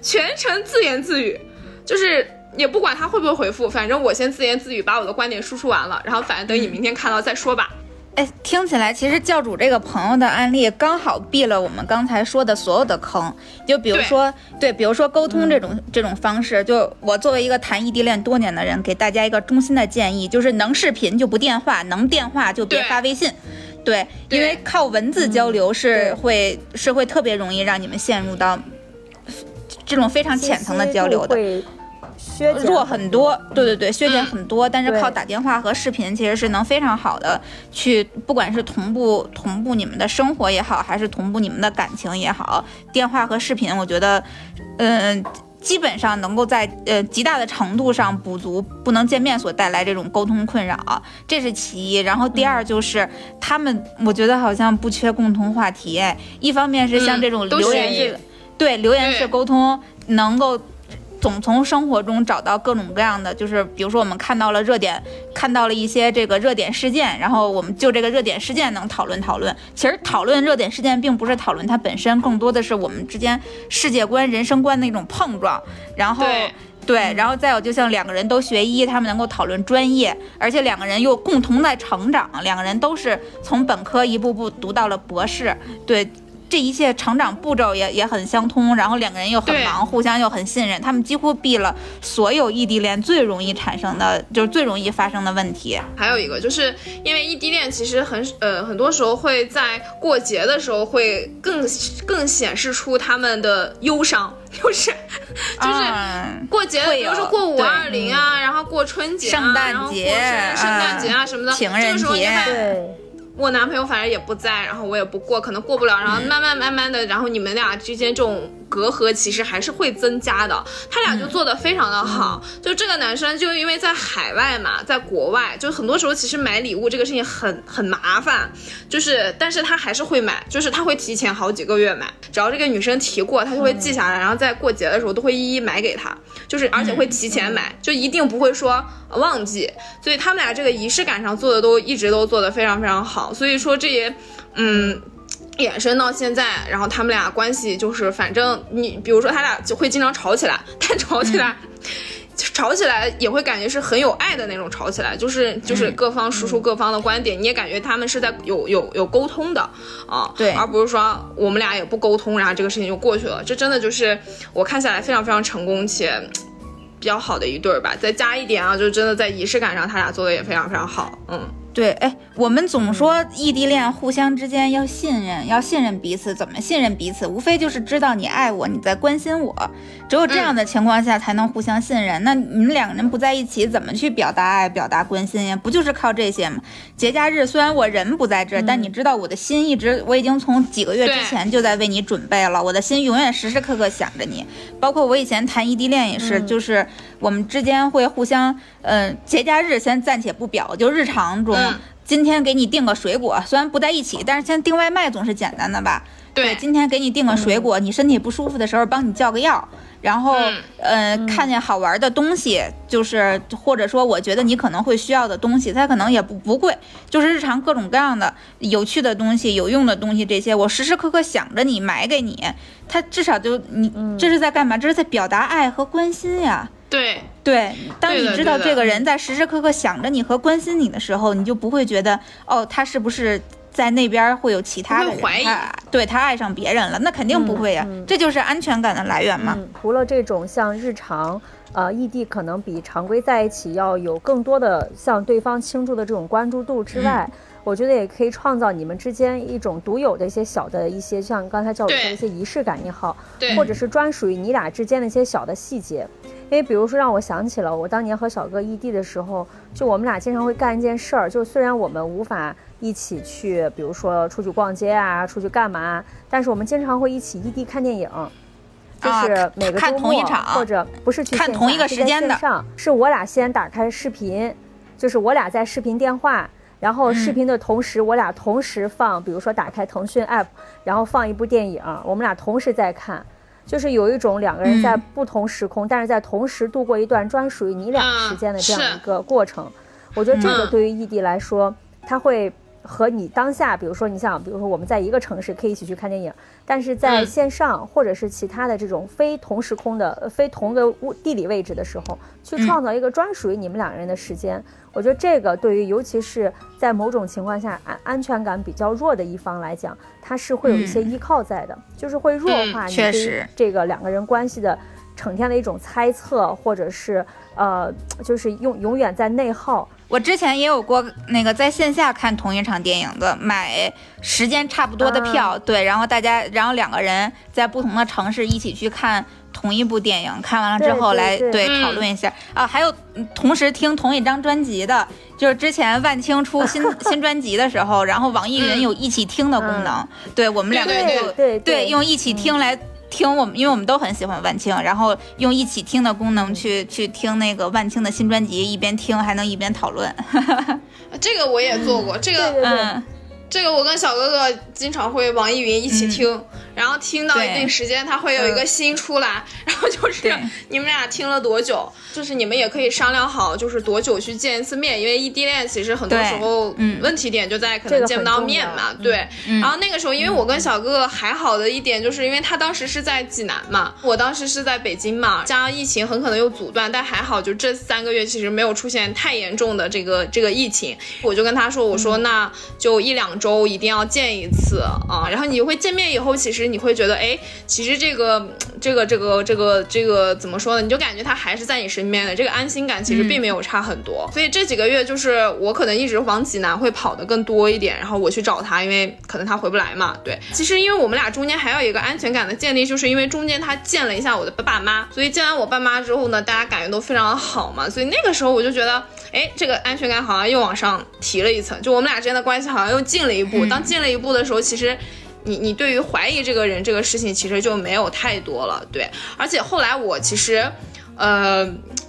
Speaker 3: 全程自言自语，就是。也不管他会不会回复，反正我先自言自语把我的观点输出完了，然后反正等你明天看到再说吧。
Speaker 4: 哎，听起来其实教主这个朋友的案例刚好避了我们刚才说的所有的坑。就比如说，对，比如说沟通这种这种方式，就我作为一个谈异地恋多年的人，给大家一个衷心的建议，就是能视频就不电话，能电话就别发微信。对，因为靠文字交流是会是会特别容易让你们陷入到这种非常浅层的交流的。弱很多，对对对，削减很多，但是靠打电话和视频其实是能非常好的去，不管是同步同步你们的生活也好，还是同步你们的感情也好，电话和视频，我觉得，嗯，基本上能够在呃极大的程度上补足不能见面所带来这种沟通困扰，这是其一。然后第二就是他们，我觉得好像不缺共同话题，一方面是像这种留言式，对留言式沟通能够。总从生活中找到各种各样的，就是比如说我们看到了热点，看到了一些这个热点事件，然后我们就这个热点事件能讨论讨论。其实讨论热点事件并不是讨论它本身，更多的是我们之间世界观、人生观的一种碰撞。然后对，然后再有就像两个人都学医，他们能够讨论专业，而且两个人又共同在成长，两个人都是从本科一步步读到了博士。对。这一切成长步骤也也很相通，然后两个人又很忙，互相又很信任，他们几乎避了所有异地恋最容易产生的，就是最容易发生的问题。
Speaker 3: 还有一个，就是因为异地恋其实很呃很多时候会在过节的时候会更更显示出他们的忧伤，就是 就是过节，比如说过五二零啊，然后过春节、啊
Speaker 4: 圣诞节、
Speaker 3: 圣诞节啊什么的，
Speaker 4: 情人节。
Speaker 3: 我男朋友反正也不在，然后我也不过，可能过不了，然后慢慢慢慢的，然后你们俩之间这种。隔阂其实还是会增加的，他俩就做的非常的好。就这个男生就因为在海外嘛，在国外，就很多时候其实买礼物这个事情很很麻烦，就是但是他还是会买，就是他会提前好几个月买，只要这个女生提过，他就会记下来，然后在过节的时候都会一一买给他，就是而且会提前买，就一定不会说忘记。所以他们俩这个仪式感上做的都一直都做的非常非常好。所以说这也，嗯。衍生到现在，然后他们俩关系就是，反正你比如说他俩就会经常吵起来，但吵起来，吵起来也会感觉是很有爱的那种吵起来，就是就是各方输出各方的观点，你也感觉他们是在有有有沟通的啊，
Speaker 4: 对，
Speaker 3: 而不是说我们俩也不沟通，然后这个事情就过去了，这真的就是我看下来非常非常成功且。比较好的一对儿吧。再加一点啊，就真的在仪式感上，他俩做的也非常非常好。嗯，
Speaker 4: 对，哎，我们总说异地恋互相之间要信任，要信任彼此。怎么信任彼此？无非就是知道你爱我，你在关心我。只有这样的情况下，才能互相信任。那你们两个人不在一起，怎么去表达爱、表达关心呀？不就是靠这些吗？节假日虽然我人不在这儿，但你知道我的心一直，我已经从几个月之前就在为你准备了。我的心永远时时刻刻想着你。包括我以前谈异地恋也是，就是我们之间会互相，嗯，节假日先暂且不表，就日常中。今天给你订个水果，虽然不在一起，但是先订外卖总是简单的吧？
Speaker 3: 对，
Speaker 4: 今天给你订个水果，你身体不舒服的时候帮你叫个药，然后呃，看见好玩的东西，就是或者说我觉得你可能会需要的东西，它可能也不不贵，就是日常各种各样的有趣的东西、有用的东西这些，我时时刻刻想着你买给你，他至少就你这是在干嘛？这是在表达爱和关心呀。
Speaker 3: 对
Speaker 4: 对，当你知道这个人在时时刻刻想着你和关心你的时候，你就不会觉得哦，他是不是在那边会有其他的人？他对他爱上别人了，那肯定不会呀，这就是安全感的来源嘛。
Speaker 2: 除了这种像日常，呃，异地可能比常规在一起要有更多的向对方倾注的这种关注度之外。我觉得也可以创造你们之间一种独有的一些小的一些，像刚才教主说的一些仪式感也好，或者是专属于你俩之间的一些小的细节。因为比如说让我想起了我当年和小哥异地的时候，就我们俩经常会干一件事儿，就虽然我们无法一起去，比如说出去逛街啊，出去干嘛，但是我们经常会一起异地看电影，就是每个周末或者不是去
Speaker 4: 看同一个时间的，
Speaker 2: 是我俩先打开视频，就是我俩在视频电话。然后视频的同时，我俩同时放，比如说打开腾讯 app，然后放一部电影，我们俩同时在看，就是有一种两个人在不同时空，但是在同时度过一段专属于你俩时间的这样一个过程。我觉得这个对于异地来说，它会。和你当下，比如说你想，比如说我们在一个城市可以一起去看电影，但是在线上或者是其他的这种非同时空的、非同个物地理位置的时候，去创造一个专属于你们两个人的时间，我觉得这个对于尤其是在某种情况下安安全感比较弱的一方来讲，它是会有一些依靠在的，就是会弱化你对这个两个人关系的成天的一种猜测，或者是呃，就是永永远在内耗。
Speaker 4: 我之前也有过那个在线下看同一场电影的，买时间差不多的票，对，然后大家，然后两个人在不同的城市一起去看同一部电影，看完了之后来
Speaker 2: 对
Speaker 4: 讨论一下。啊，还有同时听同一张专辑的，就是之前万青出新 新专辑的时候，然后网易云有一起听的功能，对我们两个人就
Speaker 2: 对
Speaker 4: 用一起听来。听我们，因为我们都很喜欢万青，然后用一起听的功能去去听那个万青的新专辑，一边听还能一边讨论。
Speaker 3: 这个我也做过，这个
Speaker 4: 嗯。
Speaker 3: 这个我跟小哥哥经常会网易云一起听，然后听到一定时间，它会有一个新出来，然后就是你们俩听了多久，就是你们也可以商量好，就是多久去见一次面，因为异地恋其实很多时候问题点就在可能见不到面嘛，对。然后那个时候，因为我跟小哥哥还好的一点，就是因为他当时是在济南嘛，我当时是在北京嘛，加上疫情很可能又阻断，但还好就这三个月其实没有出现太严重的这个这个疫情，我就跟他说，我说那就一两。周一定要见一次啊，然后你会见面以后，其实你会觉得，哎，其实这个这个这个这个这个怎么说呢？你就感觉他还是在你身边的，这个安心感其实并没有差很多。所以这几个月就是我可能一直往济南会跑的更多一点，然后我去找他，因为可能他回不来嘛。对，其实因为我们俩中间还有一个安全感的建立，就是因为中间他见了一下我的爸妈，所以见完我爸妈之后呢，大家感觉都非常的好嘛，所以那个时候我就觉得。哎，这个安全感好像又往上提了一层，就我们俩之间的关系好像又进了一步。当进了一步的时候，其实你你对于怀疑这个人这个事情其实就没有太多了，对。而且后来我其实，呃。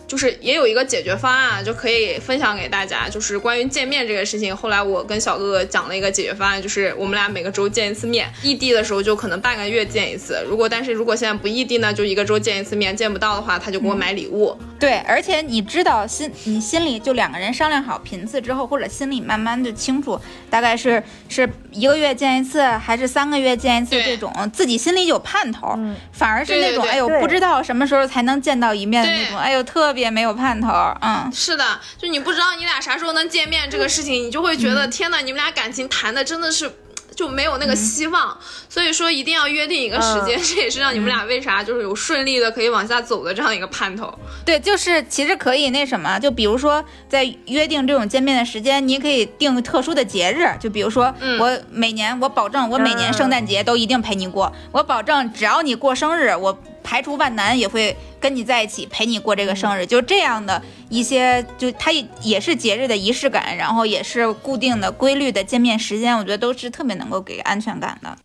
Speaker 3: 就是也有一个解决方案，就可以分享给大家。就是关于见面这个事情，后来我跟小哥哥讲了一个解决方案，就是我们俩每个周见一次面。异地的时候就可能半个月见一次，如果但是如果现在不异地呢，就一个周见一次面。见不到的话，他就给我买礼物。
Speaker 4: 对，而且你知道心，你心里就两个人商量好频次之后，或者心里慢慢就清楚，大概是是一个月见一次，还是三个月见一次这种，自己心里有盼头。反而是那种哎呦不知道什么时候才能见到一面的那种，哎呦特。别没有盼头，嗯，
Speaker 3: 是的，就你不知道你俩啥时候能见面这个事情，你就会觉得天哪，你们俩感情谈的真的是。就没有那个希望。所以说一定要约定一个时间，
Speaker 2: 嗯
Speaker 3: 这也是让你们俩为啥就是有顺利的可以往下走的这样一个盼头。
Speaker 4: 对，就是其实可以那什么，就比如说在约定这种见面的时间，你也可以定特殊的节日，就比如说
Speaker 3: 嗯
Speaker 4: 我每年我保证我每年圣诞节都一定陪你过，我保证只要你过生日，我排除万难也会跟你在一起陪你过这个生日，就这样的一些，就它也是节日的仪式感，然后也是固定的规律的见面时间，我觉得都是特别能够给安全感的。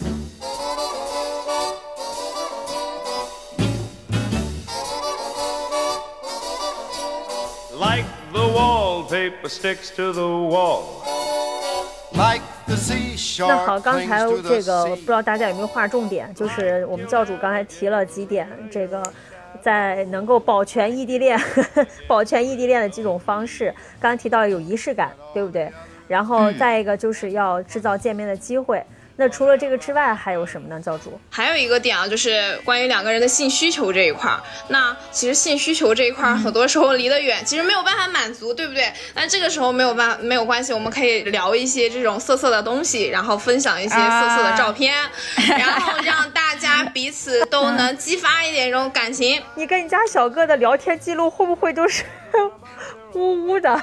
Speaker 5: Like the wallpaper sticks to the wall.
Speaker 2: 那好，刚才这个不知道大家有没有划重点，就是我们教主刚才提了几点，这个在能够保全异地恋、保全异地恋的几种方式。刚才提到有仪式感，对不对？然后
Speaker 4: 嗯
Speaker 2: 再一个就是要制造见面的机会。那除了这个之外，还有什么呢？教主？
Speaker 3: 还有一个点啊，就是关于两个人的性需求这一块儿。那其实性需求这一块儿，很多时候离得远，其实没有办法满足，对不对？那这个时候没有办没有关系，我们可以聊一些这种色色的东西，然后分享一些色色的照片，然后让大家彼此都能激发一点这种感情。
Speaker 2: 你跟你家小哥的聊天记录会不会都是 呜呜的？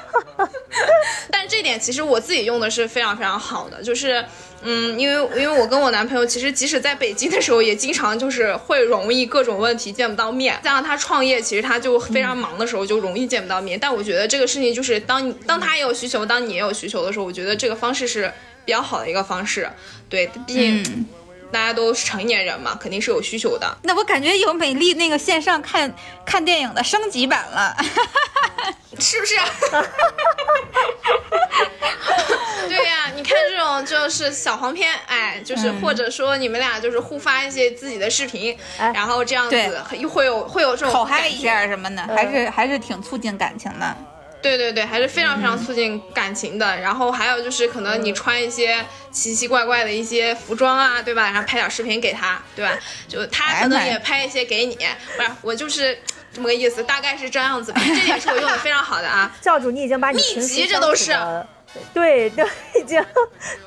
Speaker 3: 但这点其实我自己用的是非常非常好的，就是，嗯，因为因为我跟我男朋友其实即使在北京的时候，也经常就是会容易各种问题见不到面。加上他创业，其实他就非常忙的时候就容易见不到面。但我觉得这个事情就是当你当他也有需求，当你也有需求的时候，我觉得这个方式是比较好的一个方式。对，毕竟
Speaker 4: 嗯
Speaker 3: 大家都是成年人嘛，肯定是有需求的。
Speaker 4: 那我感觉有美丽那个线上看看电影的升级版了。
Speaker 3: 是不是？对呀、你看这种就是小黄片，哎，就是或者说你们俩就是互发一些自己的视频，
Speaker 2: 哎
Speaker 3: 然后这样子又会有会有这种
Speaker 4: 口嗨一下什么的，还是还是挺促进感情的。
Speaker 3: 对对对，还是非常非常促进感情的。然后还有就是，可能你穿一些奇奇怪怪的一些服装啊，对吧？然后拍点视频给他，对吧？就他可能也拍一些给你，不是我就是这么个意思，大概是这样子吧。这点是我用的非常好的啊。
Speaker 2: 教主，你已经把你
Speaker 3: 秘籍这都是
Speaker 2: 对都，已经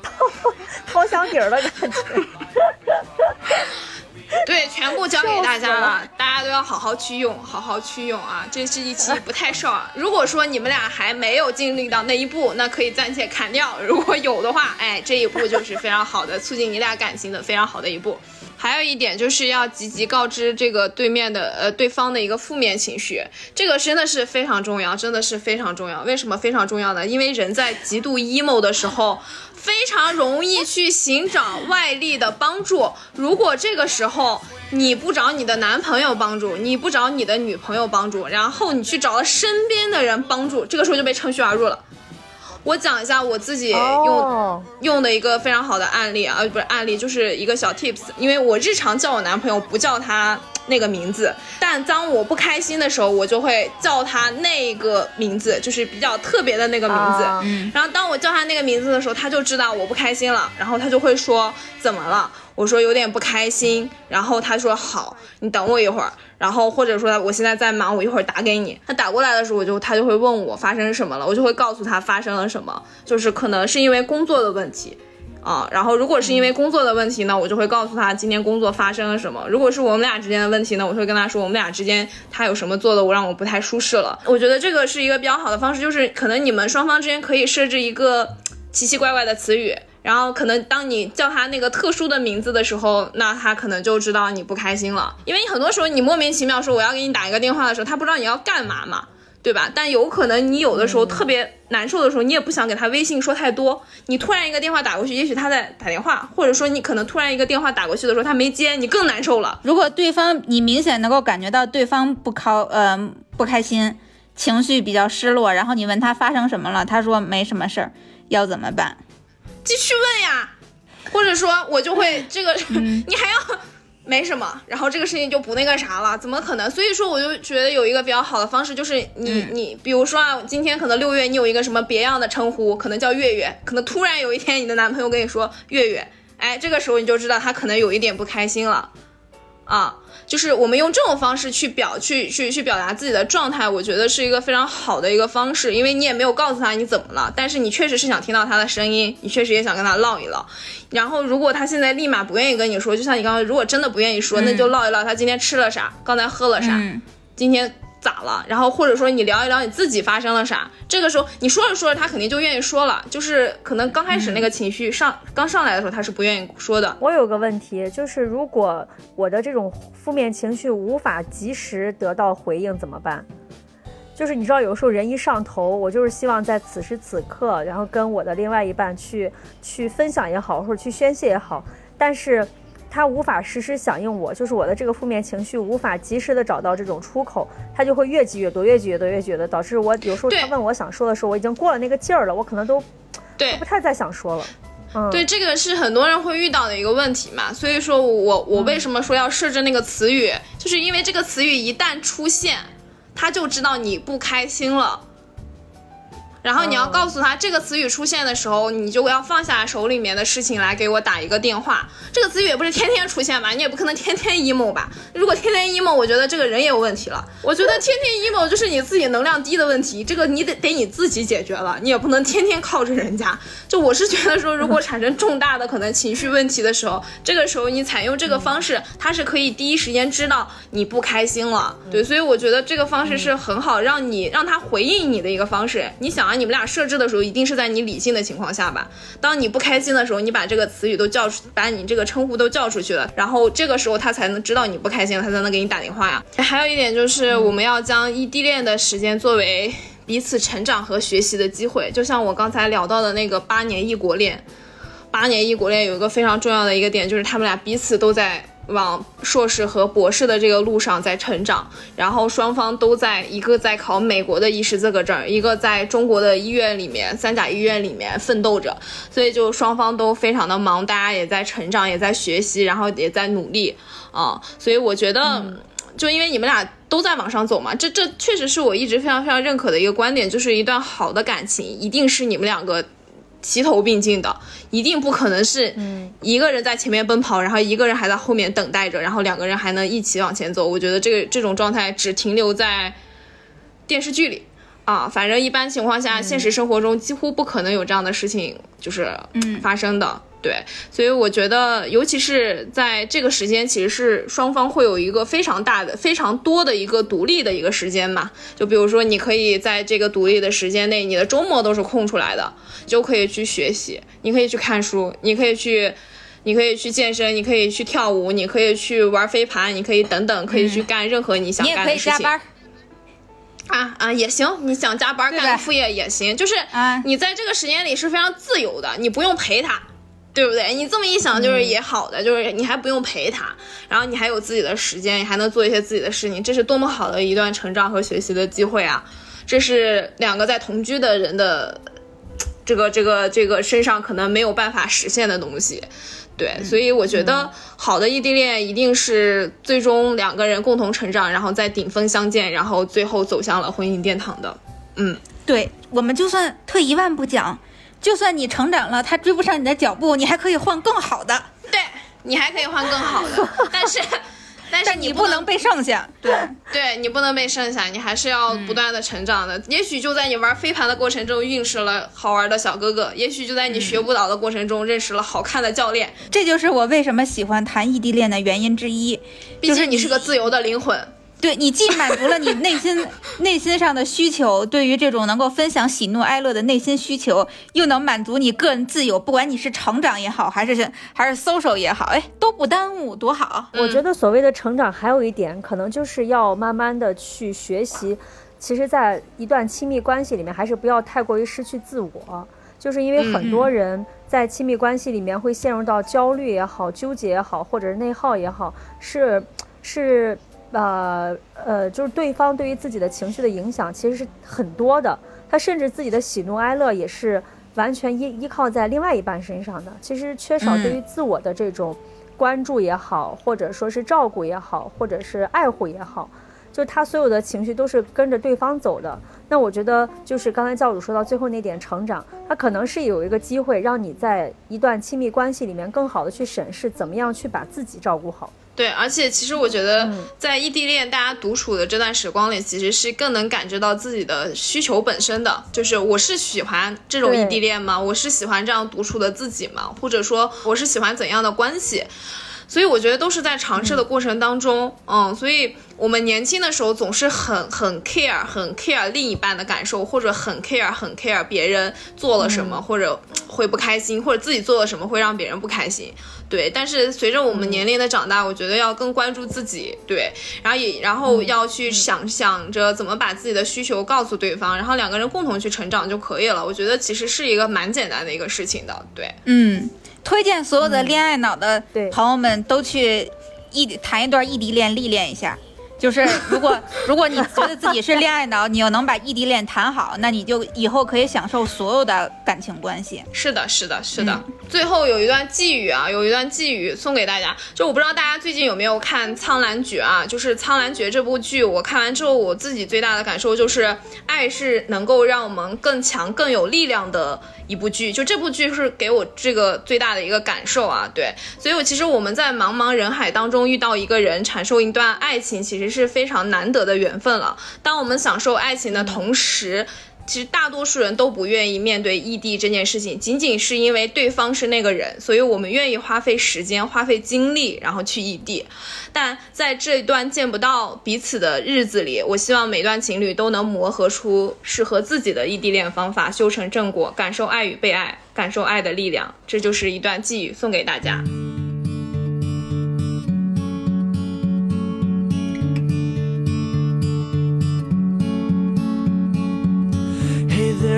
Speaker 2: 掏掏箱底儿了，感觉。
Speaker 3: 对，全部教给大家了，大家都要好好去用，好好去用啊！这是一期 不太少啊。如果说你们俩还没有经历到那一步，那可以暂且砍掉；如果有的话，哎，这一步就是非常好的，促进你俩感情的非常好的一步。还有一点就是要积极告知这个对面的呃对方的一个负面情绪，这个真的是非常重要，真的是非常重要。为什么非常重要呢？因为人在极度 emo 的时候，非常容易去寻找外力的帮助。如果这个时候你不找你的男朋友帮助，你不找你的女朋友帮助，然后你去找了身边的人帮助，这个时候就被趁虚而入了。我讲一下我自己用、
Speaker 2: 哦，
Speaker 3: 用的一个非常好的案例啊，呃，不是案例，就是一个小 tips。因为我日常叫我男朋友不叫他那个名字，但当我不开心的时候，我就会叫他那个名字，就是比较特别的那个名字。
Speaker 2: 啊
Speaker 4: 嗯
Speaker 3: 然后当我叫他那个名字的时候，他就知道我不开心了，然后他就会说怎么了？我说有点不开心，然后他说好，你等我一会儿，然后或者说我现在在忙，我一会儿打给你。他打过来的时候，我就他就会问我发生什么了，我就会告诉他发生了什么，就是可能是因为工作的问题。啊，然后如果是因为工作的问题呢，我就会告诉他今天工作发生了什么。如果是我们俩之间的问题呢，我会跟他说我们俩之间他有什么做的我让我不太舒适了。我觉得这个是一个比较好的方式，就是可能你们双方之间可以设置一个奇奇怪怪的词语，然后可能当你叫他那个特殊的名字的时候，那他可能就知道你不开心了。因为你很多时候你莫名其妙说我要给你打一个电话的时候，他不知道你要干嘛嘛。对吧？但有可能你有的时候特别难受的时候，你也不想给他微信说太多，你突然一个电话打过去，也许他在打电话，或者说你可能突然一个电话打过去的时候他没接，你更难受了。
Speaker 4: 如果对方你明显能够感觉到对方不高呃不开心，情绪比较失落，然后你问他发生什么了，他说没什么事儿，要怎么办？
Speaker 3: 继续问呀，或者说我就会这个，你还要没什么，然后这个事情就不那个啥了，怎么可能？所以说我就觉得有一个比较好的方式，就是你、你比如说啊，今天可能六月你有一个什么别样的称呼，可能叫月月，可能突然有一天你的男朋友跟你说月月，哎，这个时候你就知道他可能有一点不开心了。啊，就是我们用这种方式去表去去去表达自己的状态，我觉得是一个非常好的一个方式，因为你也没有告诉他你怎么了，但是你确实是想听到他的声音，你确实也想跟他唠一唠。然后如果他现在立马不愿意跟你说，就像你刚刚，如果真的不愿意说，那就唠一唠他今天吃了啥，刚才喝了啥，
Speaker 4: 嗯
Speaker 3: 今天咋了？然后或者说你聊一聊你自己发生了啥。这个时候你说着说着，他肯定就愿意说了。就是可能刚开始那个情绪上、刚上来的时候，他是不愿意说的。
Speaker 2: 我有个问题，就是如果我的这种负面情绪无法及时得到回应，怎么办？就是你知道，有时候人一上头，我就是希望在此时此刻，然后跟我的另外一半去去分享也好，或者去宣泄也好，但是他无法实时响应我，就是我的这个负面情绪无法及时的找到这种出口，他就会越积越多，越积越多，越积越多，导致我有时候
Speaker 3: 对
Speaker 2: 他问我想说的时候，我已经过了那个劲儿了，我可能都
Speaker 3: 对
Speaker 2: 不太再想说了。嗯，
Speaker 3: 对，这个是很多人会遇到的一个问题嘛，所以说我我为什么说要设置那个词语，就是因为这个词语一旦出现，他就知道你不开心了。然后你要告诉他，这个词语出现的时候，你就要放下手里面的事情来给我打一个电话。这个词语也不是天天出现吧，你也不可能天天 emo 吧。如果天天 emo，我觉得这个人也有问题了。我觉得天天 emo 就是你自己能量低的问题，这个你得得你自己解决了，你也不能天天靠着人家。就我是觉得说，如果产生重大的可能情绪问题的时候，这个时候你采用这个方式，它是可以第一时间知道你不开心了。对，所以我觉得这个方式是很好让你让他回应你的一个方式。你想你们俩设置的时候，一定是在你理性的情况下吧？当你不开心的时候，你把这个词语都叫出，把你这个称呼都叫出去了，然后这个时候他才能知道你不开心了，他才能给你打电话呀。还有一点就是，我们要将异地恋的时间作为彼此成长和学习的机会，就像我刚才聊到的那个八年异国恋。八年异国恋有一个非常重要的一个点，就是他们俩彼此都在往硕士和博士的这个路上在成长，然后双方都在一个在考美国的医师资格证，一个在中国的医院里面三甲医院里面奋斗着，所以就双方都非常的忙，大家也在成长，也在学习，然后也在努力啊、所以我觉得。就因为你们俩都在往上走嘛，这这确实是我一直非常非常认可的一个观点，就是一段好的感情一定是你们两个齐头并进的，一定不可能是一个人在前面奔跑，然后一个人还在后面等待着，然后两个人还能一起往前走。我觉得这个这种状态只停留在电视剧里啊，反正一般情况下，现实生活中几乎不可能有这样的事情就是
Speaker 4: 嗯
Speaker 3: 发生的。对，所以我觉得，尤其是在这个时间，其实是双方会有一个非常大的、非常多的一个独立的一个时间嘛。就比如说，你可以在这个独立的时间内，你的周末都是空出来的，就可以去学习，你可以去看书，你可以去，你可以去健身，你可以去跳舞，你可以去玩飞盘，你可以等等，可以去干任何你想
Speaker 4: 你也可
Speaker 3: 干的事情。
Speaker 4: 以加班儿，
Speaker 3: 啊啊也行，你想加班干个副业也行，就是
Speaker 4: 啊
Speaker 3: 你在这个时间里是非常自由的，你不用陪他。对不对？你这么一想，就是也好的，就是你还不用陪他，然后你还有自己的时间，你还能做一些自己的事情，这是多么好的一段成长和学习的机会啊！这是两个在同居的人的这个这个这个身上可能没有办法实现的东西。对，所以我觉得好的异地恋一定是最终两个人共同成长，然后在顶峰相见，然后最后走向了婚姻殿堂的。嗯，
Speaker 4: 对我们就算退一万步讲，就算你成长了，他追不上你的脚步，你还可以换更好的，
Speaker 3: 对你还可以换更好的，但是但是
Speaker 4: 但你
Speaker 3: 不
Speaker 4: 不能被剩下。对，
Speaker 3: 对你不能被剩下，你还是要不断的成长的。也许就在你玩飞盘的过程中认识了好玩的小哥哥，也许就在你学舞蹈的过程中认识了好看的教练。
Speaker 4: 这就是我为什么喜欢谈异地恋的原因之一。
Speaker 3: 毕竟你是个自由的灵魂。
Speaker 4: 对你既满足了你内心 内心上的需求，对于这种能够分享喜怒哀乐的内心需求，又能满足你个人自由，不管你是成长也好，还是还是 social 也好，哎，都不耽误，多好。
Speaker 2: 我觉得所谓的成长，还有一点可能就是要慢慢的去学习。其实，在一段亲密关系里面，还是不要太过于失去自我。就是因为很多人在亲密关系里面会陷入到焦虑也好、纠结也好，或者是内耗也好，是是呃呃，就是对方对于自己的情绪的影响其实是很多的。他甚至自己的喜怒哀乐也是完全依依靠在另外一半身上的。其实缺少对于自我的这种关注也好，或者说是照顾也好，或者是爱护也好，就他所有的情绪都是跟着对方走的。那我觉得就是刚才教主说到最后那点成长，他可能是有一个机会让你在一段亲密关系里面更好的去审视怎么样去把自己照顾好。
Speaker 3: 对，而且其实我觉得，在异地恋大家独处的这段时光里，其实是更能感觉到自己的需求本身的。就是我是喜欢这种异地恋吗？我是喜欢这样独处的自己吗？或者说我是喜欢怎样的关系？所以我觉得都是在尝试的过程当中，嗯，所以我们年轻的时候总是很很 care，很 care 另一半的感受，或者很 care 很 care 别人做了什么，或者会不开心，或者自己做了什么会让别人不开心。对，但是随着我们年龄的长大，我觉得要更关注自己，对，然后也然后要去想想着怎么把自己的需求告诉对方，然后两个人共同去成长就可以了。我觉得其实是一个蛮简单的一个事情的，对，
Speaker 4: 嗯，推荐所有的恋爱脑的
Speaker 2: 对。
Speaker 4: 朋友们都去异地谈一段异地恋历练一下。就是如果如果你觉得自己是恋爱脑，你又能把异地恋谈好，那你就以后可以享受所有的感情关系。
Speaker 3: 是的，是的，是的。最后有一段寄语啊，有一段寄语送给大家。就我不知道大家最近有没有看《苍兰诀》啊？就是《苍兰诀》这部剧，我看完之后，我自己最大的感受就是，爱是能够让我们更强、更有力量的一部剧。就这部剧是给我这个最大的一个感受啊，对。所以，我其实我们在茫茫人海当中遇到一个人，阐述一段爱情，其实是非常难得的缘分了。当我们享受爱情的同时，其实大多数人都不愿意面对异地这件事情，仅仅是因为对方是那个人，所以我们愿意花费时间、花费精力，然后去异地。但在这一段见不到彼此的日子里，我希望每段情侣都能磨合出适合自己的异地恋方法，修成正果，感受爱与被爱，感受爱的力量。这就是一段寄语，送给大家。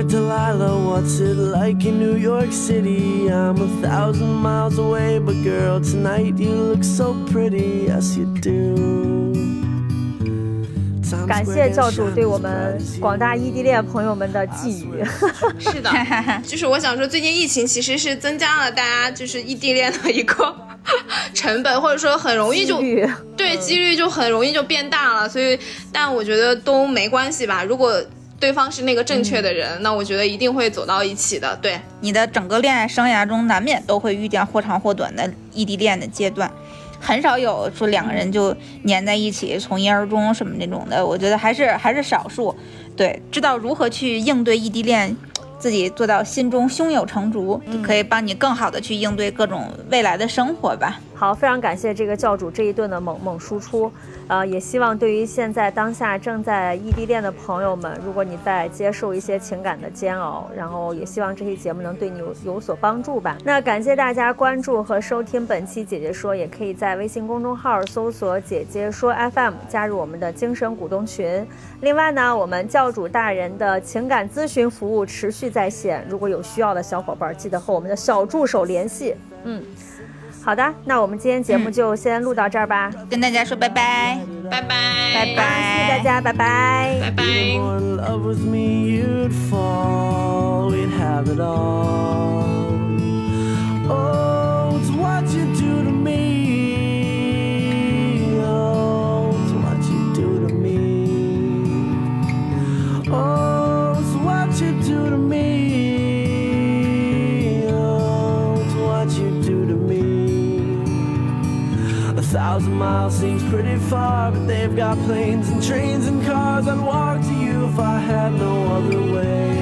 Speaker 1: Delilah, what's it like in New York City? I'm a thousand miles away, but girl, tonight you look so pretty, yes you do.
Speaker 2: 感谢教主对我们广大异地恋朋友们的寄语。
Speaker 3: 是的，就是我想说，最近疫情其实是增加了大家就是异地恋的一个成本，或者说很容易就
Speaker 2: 几
Speaker 3: 对几率就很容易就变大了。所以，但我觉得都没关系吧。如果对方是那个正确的人，那我觉得一定会走到一起的。对，
Speaker 4: 你的整个恋爱生涯中，难免都会遇见或长或短的异地恋的阶段，很少有说两个人就粘在一起，从一而终什么那种的。我觉得还是还是少数。对，知道如何去应对异地恋，自己做到心中胸有成竹，可以帮你更好的去应对各种未来的生活吧。
Speaker 2: 好，非常感谢这个教主这一顿的猛猛输出，呃，也希望对于现在当下正在异地恋的朋友们，如果你在接受一些情感的煎熬，然后也希望这期节目能对你有有所帮助吧。那感谢大家关注和收听本期姐姐说，也可以在微信公众号搜索“姐姐说 FM”，加入我们的精神股东群。另外呢，我们教主大人的情感咨询服务持续在线，如果有需要的小伙伴，记得和我们的小助手联系。嗯。好的，那我们今天节目就先录到这儿吧，
Speaker 4: 跟大家说拜拜，
Speaker 3: 拜拜，
Speaker 4: 拜拜，
Speaker 2: 谢谢大家，拜拜。
Speaker 3: 拜拜。
Speaker 1: more in love with thousand miles seems pretty far, but they've got planes and trains and cars. I'd walk to you if I had no other way.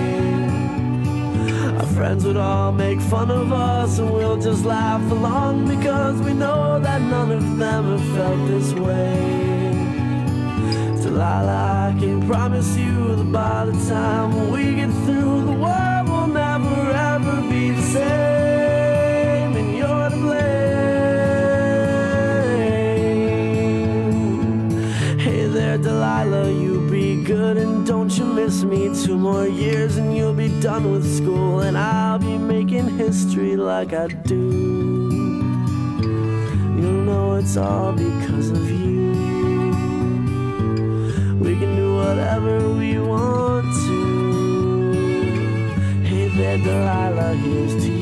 Speaker 1: Our friends would all make fun of us, and we'll just laugh along because we know that none of them have felt this way. Delilah, I can promise you that by the time we get through, miss me. Two more years and you'll be done with school, and I'll be making history like I do. You'll know it's all because of you. We can do whatever we want to. Hey there, Delilah, here's to